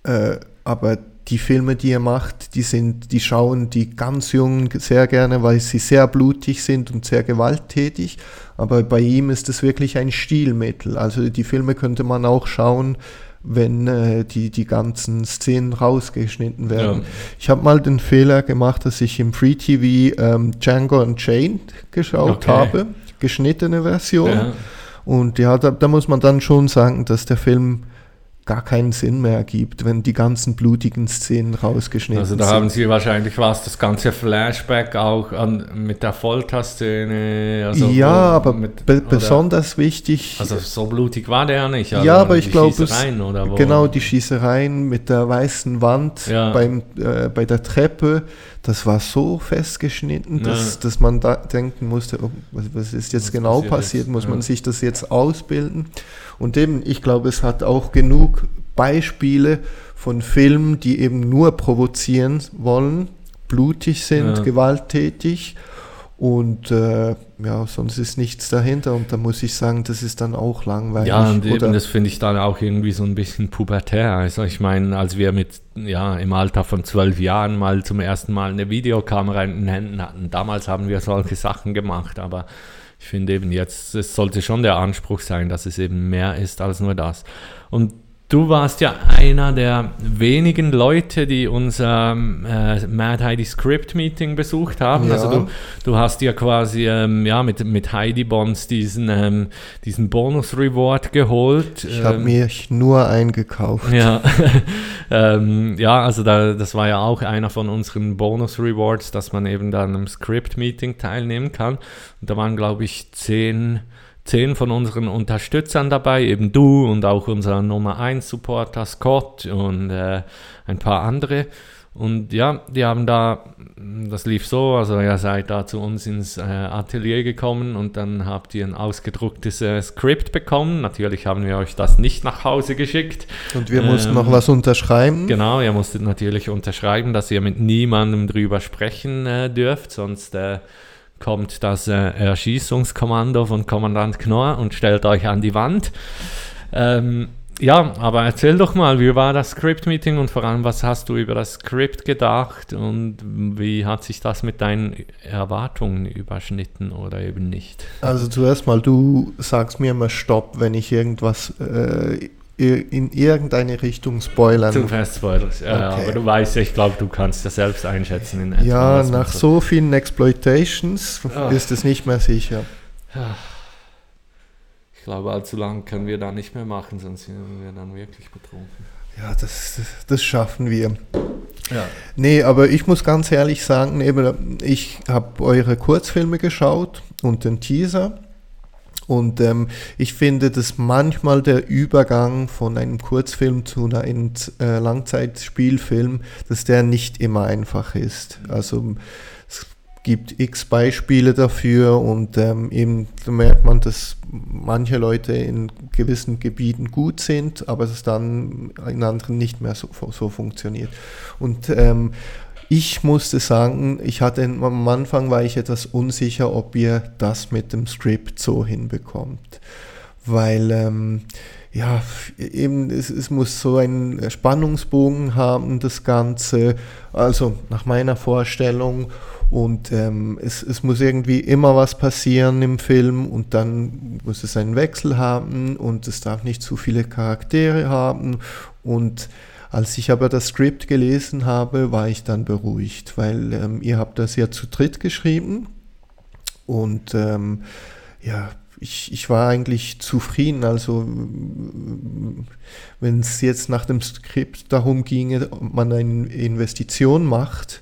äh, aber die Filme, die er macht, die sind, die schauen die ganz Jungen sehr gerne, weil sie sehr blutig sind und sehr gewalttätig. Aber bei ihm ist es wirklich ein Stilmittel. Also die Filme könnte man auch schauen, wenn äh, die, die ganzen Szenen rausgeschnitten werden. Ja. Ich habe mal den Fehler gemacht, dass ich im Free TV ähm, Django Unchained geschaut Okay. habe, geschnittene Version. Ja. Und ja, da, da muss man dann schon sagen, dass der Film gar keinen Sinn mehr ergibt, wenn die ganzen blutigen Szenen rausgeschnitten Also da sind. haben sie wahrscheinlich was, das ganze Flashback auch an, mit der Folterszene. Also ja, aber mit, be besonders wichtig. Also so blutig war der ja nicht. Also ja, aber ich glaube, genau die Schießereien mit der weißen Wand Ja. beim, äh, bei der Treppe, das war so festgeschnitten, dass, Ja. dass man da denken musste, oh, was, was ist jetzt Was genau passiert jetzt? muss man sich das jetzt ausbilden. Und eben, ich glaube, es hat auch genug Beispiele von Filmen, die eben nur provozieren wollen, blutig sind, Ja. gewalttätig und äh, ja, sonst ist nichts dahinter und da muss ich sagen, das ist dann auch langweilig. Ja, und oder? eben das finde ich dann auch irgendwie so ein bisschen pubertär. Also ich meine, als wir mit, ja, im Alter von zwölf Jahren mal zum ersten Mal eine Videokamera in den Händen hatten, damals haben wir solche Sachen gemacht, aber ich finde eben jetzt, es sollte schon der Anspruch sein, dass es eben mehr ist als nur das. Und du warst ja einer der wenigen Leute, die unser ähm, äh, Mad Heidi Script Meeting besucht haben. Ja. Also du, du hast dir quasi ähm, ja, mit, mit Heidi Bonds diesen, ähm, diesen Bonus-Reward geholt. Ich habe Ähm, mich nur eingekauft. ja, ähm, ja, also da, das war ja auch einer von unseren Bonus-Rewards, dass man eben dann am Script-Meeting teilnehmen kann. Und da waren, glaube ich, zehn, zehn von unseren Unterstützern dabei, eben du und auch unser Nummer 1 Supporter Scott und äh, ein paar andere. Und ja, die haben da, das lief so, also ihr seid da zu uns ins äh, Atelier gekommen und dann habt ihr ein ausgedrucktes äh, Skript bekommen. Natürlich haben wir euch das nicht nach Hause geschickt. Und wir mussten Ähm, noch was unterschreiben. Genau, ihr musstet natürlich unterschreiben, dass ihr mit niemandem drüber sprechen äh, dürft, sonst äh, kommt das äh, Erschießungskommando von Kommandant Knorr und stellt euch an die Wand. Ähm, ja, aber erzähl doch mal, wie war das Script-Meeting und vor allem, was hast du über das Script gedacht und wie hat sich das mit deinen Erwartungen überschnitten oder eben nicht? Also zuerst mal, du sagst mir immer Stopp, wenn ich irgendwas äh, in irgendeine Richtung spoilern. Zu fest Spoilers, ja, okay. aber du weißt, ich glaube, du kannst das selbst einschätzen. In etwa, ja, nach so vielen Exploitations oh. ist es nicht mehr sicher. Ja. Ich glaube, allzu lang können wir da nicht mehr machen, sonst sind wir dann wirklich betrunken. Ja, das, das, das schaffen wir. Ja. Nee, aber ich muss ganz ehrlich sagen, eben, ich habe eure Kurzfilme geschaut und den Teaser. Und ähm, ich finde, dass manchmal der Übergang von einem Kurzfilm zu einem äh, Langzeitspielfilm, dass der nicht immer einfach ist. Also gibt x Beispiele dafür und ähm, eben merkt man, dass manche Leute in gewissen Gebieten gut sind, aber es dann in anderen nicht mehr so, so funktioniert. Und ähm, ich musste sagen, ich hatte am Anfang war ich etwas unsicher, ob ihr das mit dem Script so hinbekommt, weil ähm, ja, eben, es, es muss so einen Spannungsbogen haben, das Ganze, also nach meiner Vorstellung. Und ähm, es, es muss irgendwie immer was passieren im Film und dann muss es einen Wechsel haben und es darf nicht zu viele Charaktere haben. Und als ich aber das Skript gelesen habe, war ich dann beruhigt, weil ähm, ihr habt das ja zu dritt geschrieben und ähm, ja, ich, ich war eigentlich zufrieden. Also wenn es jetzt nach dem Skript darum ginge, ob man eine Investition macht,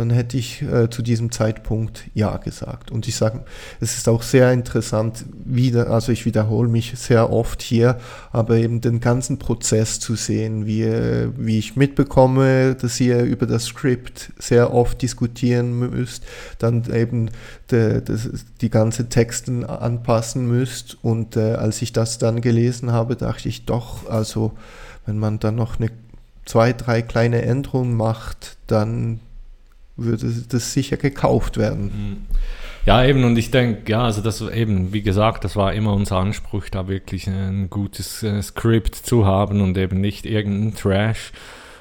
dann hätte ich äh, zu diesem Zeitpunkt Ja gesagt. Und ich sage, es ist auch sehr interessant, wieder, also ich wiederhole mich sehr oft hier, aber eben den ganzen Prozess zu sehen, wie, wie ich mitbekomme, dass ihr über das Skript sehr oft diskutieren müsst, dann eben de, de, die ganze Texten anpassen müsst. Und äh, als ich das dann gelesen habe, dachte ich doch, also wenn man dann noch eine zwei, drei kleine Änderungen macht, dann würde das sicher gekauft werden. Mhm. Ja, eben, und ich denke, ja, also das eben, wie gesagt, das war immer unser Anspruch, da wirklich ein gutes äh, Skript zu haben und eben nicht irgendein Trash.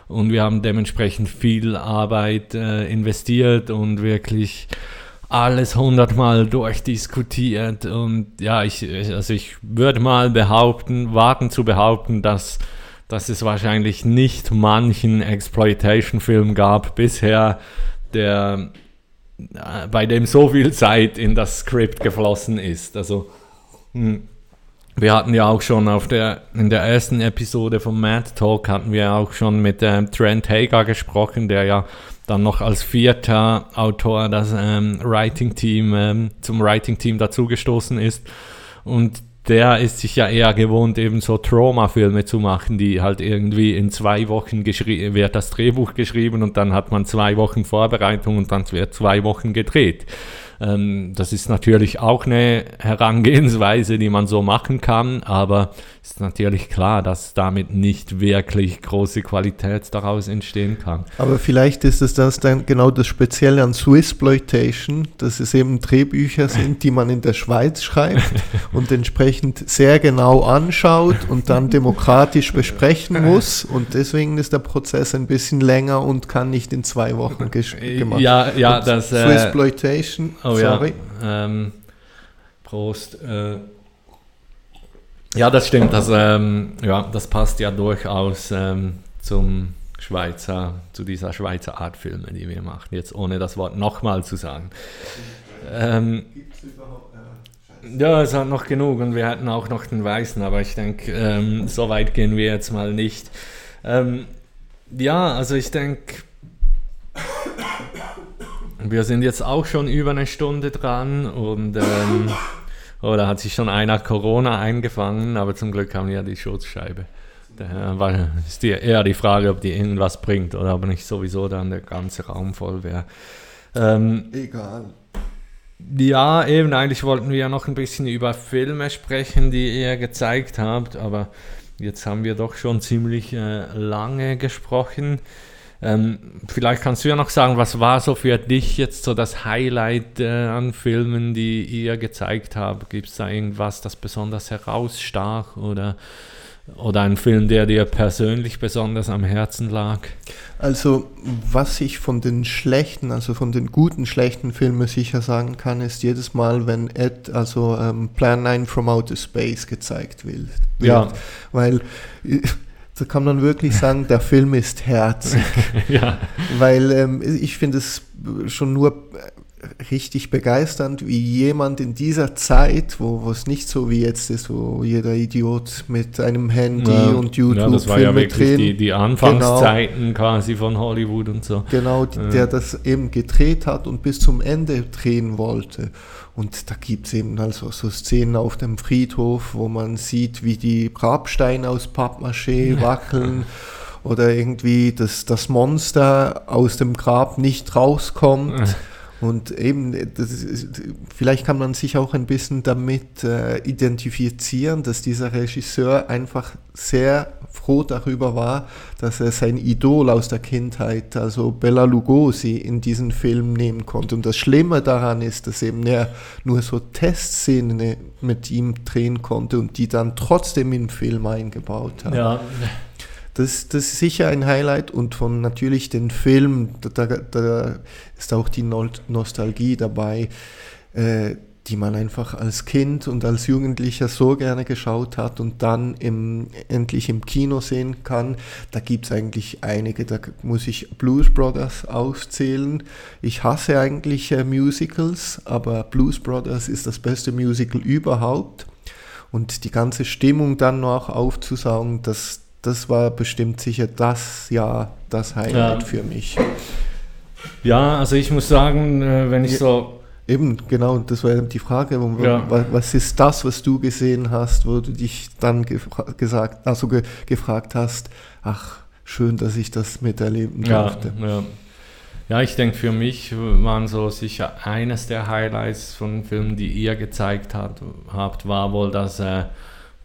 Und wir haben dementsprechend viel Arbeit äh, investiert und wirklich alles hundertmal durchdiskutiert. Und ja, ich, also ich würde mal behaupten, wagen zu behaupten, dass, dass es wahrscheinlich nicht manchen Exploitation-Film gab bisher, der, äh, bei dem so viel Zeit in das Skript geflossen ist. Also hm, wir hatten ja auch schon auf der, in der ersten Episode vom Mad Talk hatten wir auch schon mit ähm, Trent Hager gesprochen, der ja dann noch als vierter Autor das ähm, Writing Team ähm, zum Writing Team dazugestoßen ist. Und der ist sich ja eher gewohnt, eben so Trauma-Filme zu machen, die halt irgendwie in zwei Wochen wird das Drehbuch geschrieben und dann hat man zwei Wochen Vorbereitung und dann wird zwei Wochen gedreht. Ähm, das ist natürlich auch eine Herangehensweise, die man so machen kann, aber ist natürlich klar, dass damit nicht wirklich große Qualität daraus entstehen kann. Aber vielleicht ist es das dann genau das Spezielle an Swissploitation, dass es eben Drehbücher sind, die man in der Schweiz schreibt und entsprechend sehr genau anschaut und dann demokratisch besprechen muss und deswegen ist der Prozess ein bisschen länger und kann nicht in zwei Wochen gemacht Ja, ja, und das äh, Swissploitation. Oh Sorry. ja. Ähm, Prost. Äh, ja, das stimmt. Das, ähm, ja, das passt ja durchaus ähm, zum Schweizer, zu dieser Schweizer Art Filme, die wir machen. Jetzt ohne das Wort nochmal zu sagen. Ähm, ja, es hat noch genug und wir hätten auch noch den Weißen, aber ich denke, ähm, so weit gehen wir jetzt mal nicht. Ähm, ja, also ich denke, wir sind jetzt auch schon über eine Stunde dran und ähm, oh, da hat sich schon einer Corona eingefangen, aber zum Glück haben wir ja die Schutzscheibe. Da ist die, eher die Frage, ob die irgendwas bringt oder ob nicht sowieso dann der ganze Raum voll wäre. Ähm, Egal. Ja, eben, eigentlich wollten wir ja noch ein bisschen über Filme sprechen, die ihr gezeigt habt, aber jetzt haben wir doch schon ziemlich äh, lange gesprochen. Ähm, vielleicht kannst du ja noch sagen, was war so für dich jetzt so das Highlight äh, an Filmen, die ihr gezeigt habt? Gibt es da irgendwas, das besonders herausstach oder, oder ein Film, der dir persönlich besonders am Herzen lag? Also, was ich von den schlechten, also von den guten, schlechten Filmen sicher sagen kann, ist jedes Mal, wenn Ed, also ähm, Plan 9 from Outer Space gezeigt wird. Ja. Weil da kann man wirklich sagen, der Film ist herzig. ja. Weil ähm, ich finde es schon nur richtig begeisternd, wie jemand in dieser Zeit, wo, es nicht so wie jetzt ist, wo jeder Idiot mit einem Handy Ja, und YouTube ja, das war Filme ja wirklich drehen. die, die Anfangszeiten quasi von Hollywood und so. Genau, Ja. der das eben gedreht hat und bis zum Ende drehen wollte. Und da gibt es eben also so Szenen auf dem Friedhof, wo man sieht, wie die Grabsteine aus Pappmaché wackeln oder irgendwie das, das Monster aus dem Grab nicht rauskommt. Und eben, ist, vielleicht kann man sich auch ein bisschen damit äh, identifizieren, dass dieser Regisseur einfach sehr froh darüber war, dass er sein Idol aus der Kindheit, also Bella Lugosi, in diesen Film nehmen konnte. Und das Schlimme daran ist, dass eben er nur so Testszenen mit ihm drehen konnte und die dann trotzdem im Film eingebaut hat. Ja, Das, das ist sicher ein Highlight und von natürlich den Film, da, da, ist auch die Nol- Nostalgie dabei, äh, die man einfach als Kind und als Jugendlicher so gerne geschaut hat und dann im, endlich im Kino sehen kann. Da gibt es eigentlich einige, da muss ich Blues Brothers auszählen. Ich hasse eigentlich äh, Musicals, aber Blues Brothers ist das beste Musical überhaupt. Und die ganze Stimmung dann noch aufzusaugen, das, das war bestimmt sicher das Jahr, das Highlight Ja. für mich. ja, also ich muss sagen, äh, wenn ich Ja. so Eben, genau, das war die Frage, Ja. wa- was ist das, was du gesehen hast, wo du dich dann gesagt, also ge gefragt hast, ach, schön, dass ich das miterleben durfte. ja. ja, ich denke, für mich waren so sicher eines der Highlights von Filmen, die ihr gezeigt hat, habt, war wohl das äh,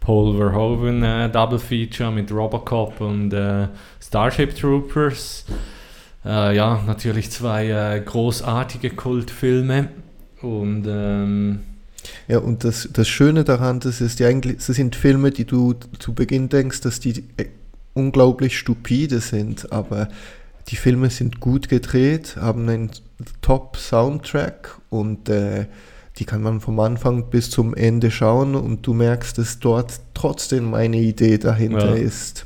Paul Verhoeven äh, Double Feature mit Robocop und äh, Starship Troopers. Äh, ja, natürlich zwei äh, großartige Kultfilme. Und ähm, Ja, und das, das Schöne daran, das ist ja eigentlich, das sind Filme, die du zu Beginn denkst, dass die äh, unglaublich stupide sind, aber die Filme sind gut gedreht, haben einen Top-Soundtrack und äh, die kann man vom Anfang bis zum Ende schauen und du merkst, dass dort trotzdem eine Idee dahinter Ja. ist.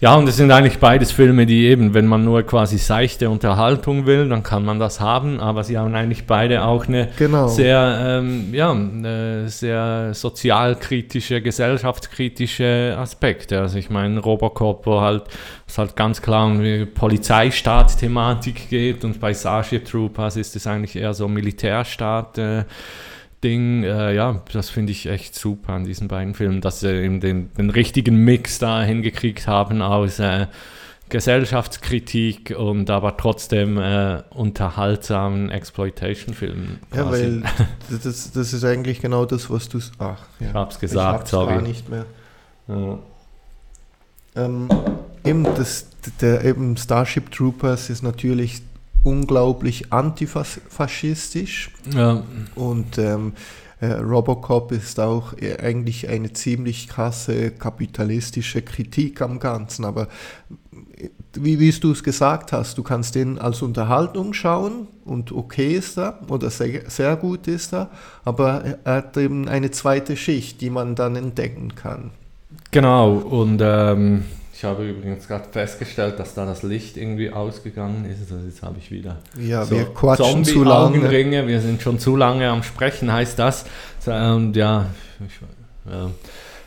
Ja, und es sind eigentlich beides Filme, die eben, wenn man nur quasi seichte Unterhaltung will, dann kann man das haben, aber sie haben eigentlich beide auch eine Genau. sehr, ähm, ja, eine sehr sozialkritische, gesellschaftskritische Aspekte. Also ich meine, Robocop, wo halt es halt ganz klar um Polizeistaat-Thematik geht und bei Starship Troopers ist es eigentlich eher so Militärstaat. Äh, Ding, äh, ja, das finde ich echt super an diesen beiden Filmen, dass sie eben den, den richtigen Mix da hingekriegt haben aus äh, Gesellschaftskritik und aber trotzdem äh, unterhaltsamen Exploitation-Filmen. Ja, weil das, das ist eigentlich genau das, was du... Ach, ja. Ich hab's Ich gesagt, hab's sorry. gar nicht mehr. Ja. Ähm, eben, das, der eben Starship Troopers ist natürlich unglaublich antifaschistisch Ja, und ähm, äh, Robocop ist auch äh, eigentlich eine ziemlich krasse kapitalistische Kritik am Ganzen, aber äh, wie, wie du es gesagt hast, du kannst den als Unterhaltung schauen und okay ist er oder sehr, sehr gut ist er, aber er hat eben eine zweite Schicht, die man dann entdecken kann. genau. Und ähm, ich habe übrigens gerade festgestellt, dass da das Licht irgendwie ausgegangen ist. Also jetzt habe ich wieder Ja, so wir quatschen zu lange. Wir sind schon zu lange am Sprechen, heißt das. Und ja, ich, ja.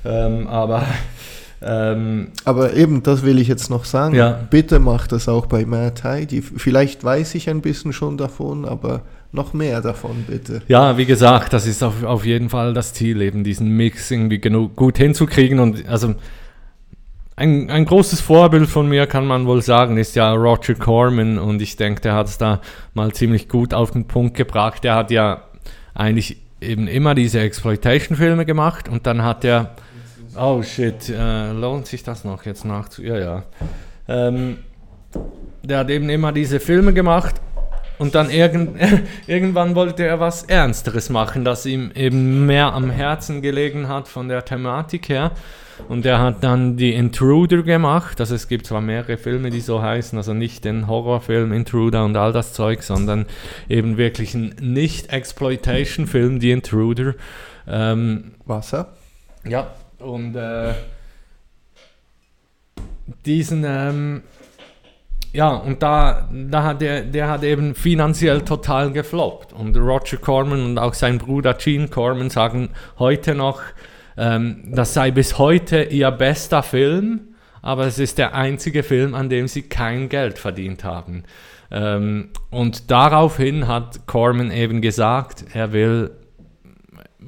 Ähm, aber ähm, Aber eben, das will ich jetzt noch sagen. Ja. Bitte macht das auch bei Mad Heidi. Vielleicht weiß ich ein bisschen schon davon, aber noch mehr davon, bitte. Ja, wie gesagt, das ist auf, auf jeden Fall das Ziel, eben diesen Mix irgendwie genug gut hinzukriegen. Und also ein, ein großes Vorbild von mir, kann man wohl sagen, ist ja Roger Corman. Und ich denke, der hat es da mal ziemlich gut auf den Punkt gebracht. Der hat ja eigentlich eben immer diese Exploitation-Filme gemacht und dann hat er. Oh shit, äh, lohnt sich das noch jetzt nachzu. Ja, ja. Ähm, der hat eben immer diese Filme gemacht und dann irgend, irgendwann wollte er was Ernsteres machen, das ihm eben mehr am Herzen gelegen hat von der Thematik her. Und er hat dann die Intruder gemacht. Also es gibt zwar mehrere Filme, die so heißen, also nicht den Horrorfilm Intruder und all das Zeug, sondern eben wirklich ein Nicht-Exploitation-Film, die Intruder. Ähm, Wasser? ja, und äh, diesen, ähm, ja, und da, da hat der, der hat eben finanziell total gefloppt. Und Roger Corman und auch sein Bruder Gene Corman sagen heute noch, ähm, das sei bis heute ihr bester Film, aber es ist der einzige Film, an dem sie kein Geld verdient haben. Ähm, und daraufhin hat Corman eben gesagt, er will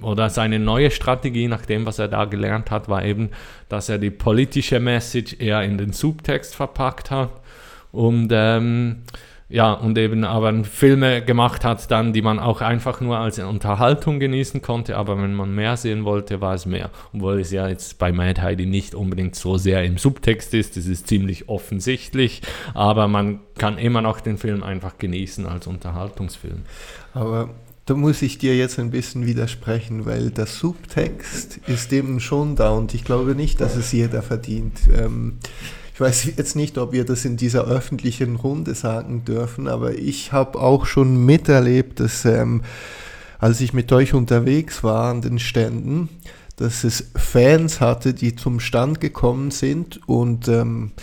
oder seine neue Strategie, nach dem, was er da gelernt hat, war eben, dass er die politische Message eher in den Subtext verpackt hat und ähm, ja, und eben aber Filme gemacht hat dann, die man auch einfach nur als Unterhaltung genießen konnte, aber wenn man mehr sehen wollte, war es mehr. Obwohl es ja jetzt bei Mad Heidi nicht unbedingt so sehr im Subtext ist, das ist ziemlich offensichtlich, aber man kann immer noch den Film einfach genießen als Unterhaltungsfilm. Aber da muss ich dir jetzt ein bisschen widersprechen, weil der Subtext ist eben schon da und ich glaube nicht, dass es jeder verdient. Ähm, ich weiß jetzt nicht, ob wir das in dieser öffentlichen Runde sagen dürfen, aber ich habe auch schon miterlebt, dass ähm, als ich mit euch unterwegs war an den Ständen, dass es Fans hatte, die zum Stand gekommen sind und ähm,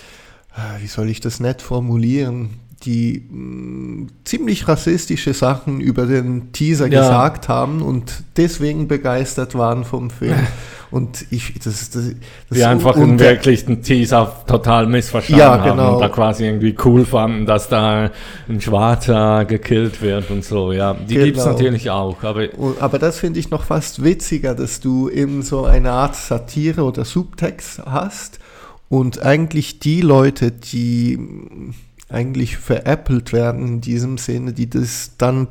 äh, wie soll ich das nett formulieren, die mh, ziemlich rassistische Sachen über den Teaser Ja. gesagt haben und deswegen begeistert waren vom Film. Und ich, das, das, das Die einfach einen und der- wirklich den Teaser total missverstanden Ja, haben genau. und da quasi irgendwie cool fanden, dass da ein Schwarzer gekillt wird und so. Ja, die Genau. gibt es natürlich auch, aber Und- Aber das finde ich noch fast witziger, dass du eben so eine Art Satire oder Subtext hast und eigentlich die Leute, die mm, eigentlich veräppelt werden in diesem Sinne, die das dann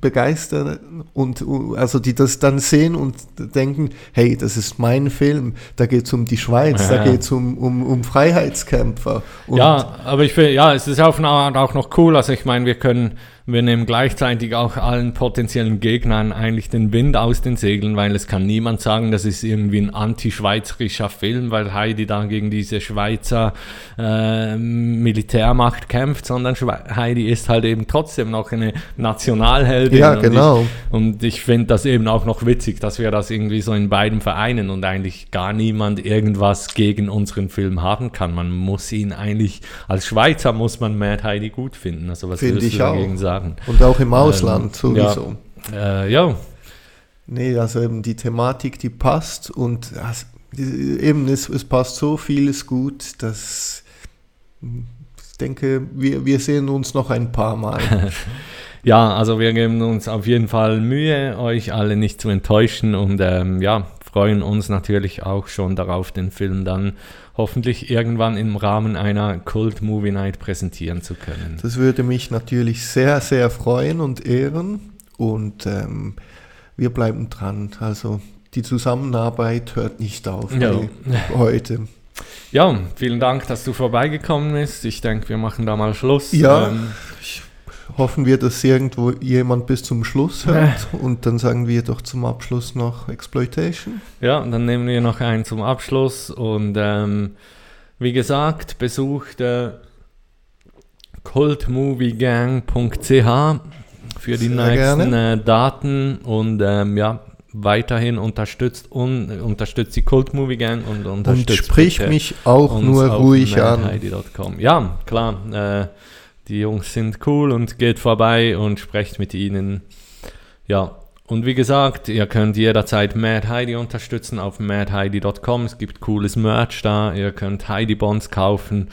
begeistern und also die das dann sehen und denken, hey, das ist mein Film, da geht es um die Schweiz, Ja. da geht es um, um, um Freiheitskämpfer. Und ja, aber ich finde, ja, es ist auf eine Art auch noch cool. Also ich meine, wir können, wir nehmen gleichzeitig auch allen potenziellen Gegnern eigentlich den Wind aus den Segeln, weil es kann niemand sagen, das ist irgendwie ein anti-schweizerischer Film, weil Heidi da gegen diese Schweizer äh, Militärmacht kämpft, sondern Schwe Heidi ist halt eben trotzdem noch eine Nationalheldin. Ja, genau. Ich, und ich finde das eben auch noch witzig, dass wir das irgendwie so in beiden vereinen und eigentlich gar niemand irgendwas gegen unseren Film haben kann. Man muss ihn eigentlich, als Schweizer muss man Mad Heidi gut finden. Also was Finde würdest ich du auch. dagegen sagen? und auch im Ausland Ähm, sowieso. Ja, äh, ja. Nee, also eben die Thematik, die passt und eben es, es passt so vieles gut, dass hm, ich denke, wir, wir sehen uns noch ein paar Mal. Ja, also wir geben uns auf jeden Fall Mühe, euch alle nicht zu enttäuschen und ähm, ja, freuen uns natürlich auch schon darauf, den Film dann hoffentlich irgendwann im Rahmen einer Cult Movie Night präsentieren zu können. Das würde mich natürlich sehr, sehr freuen und ehren und ähm, wir bleiben dran. Also die Zusammenarbeit hört nicht auf Ja. heute. Ja, vielen Dank, dass du vorbeigekommen bist. Ich denke, wir machen da mal Schluss. Ja. Ähm, Hoffen wir, dass irgendwo jemand bis zum Schluss hört und dann sagen wir doch zum Abschluss noch Exploitation. ja, dann nehmen wir noch einen zum Abschluss und ähm, wie gesagt, besucht äh, cultmoviegang.ch für die Sehr nächsten äh, Daten und ähm, ja, weiterhin unterstützt, un, unterstützt die Cult Movie Gang und Und unterstützt sprich bitte mich auch nur ruhig an. Ja, klar. Äh, die Jungs sind cool und geht vorbei und sprecht mit ihnen. Ja, und wie gesagt, ihr könnt jederzeit Mad Heidi unterstützen auf madheidi.com. Es gibt cooles Merch da. Ihr könnt Heidi Bonds kaufen.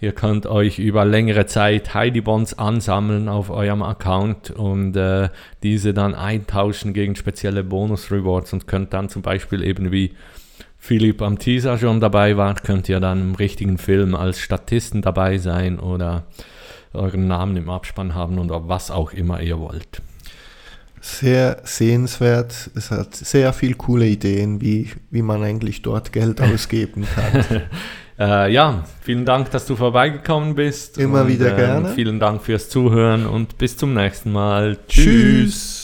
Ihr könnt euch über längere Zeit Heidi Bonds ansammeln auf eurem Account und äh, diese dann eintauschen gegen spezielle Bonus-Rewards und könnt dann zum Beispiel eben wie Philipp am Teaser schon dabei war, könnt ihr dann im richtigen Film als Statisten dabei sein oder euren Namen im Abspann haben oder was auch immer ihr wollt. Sehr sehenswert. Es hat sehr viel coole Ideen, wie, wie man eigentlich dort Geld ausgeben kann. Äh, ja, vielen Dank, dass du vorbeigekommen bist. Immer und, wieder ähm, gerne. Vielen Dank fürs Zuhören und bis zum nächsten Mal. Tschüss.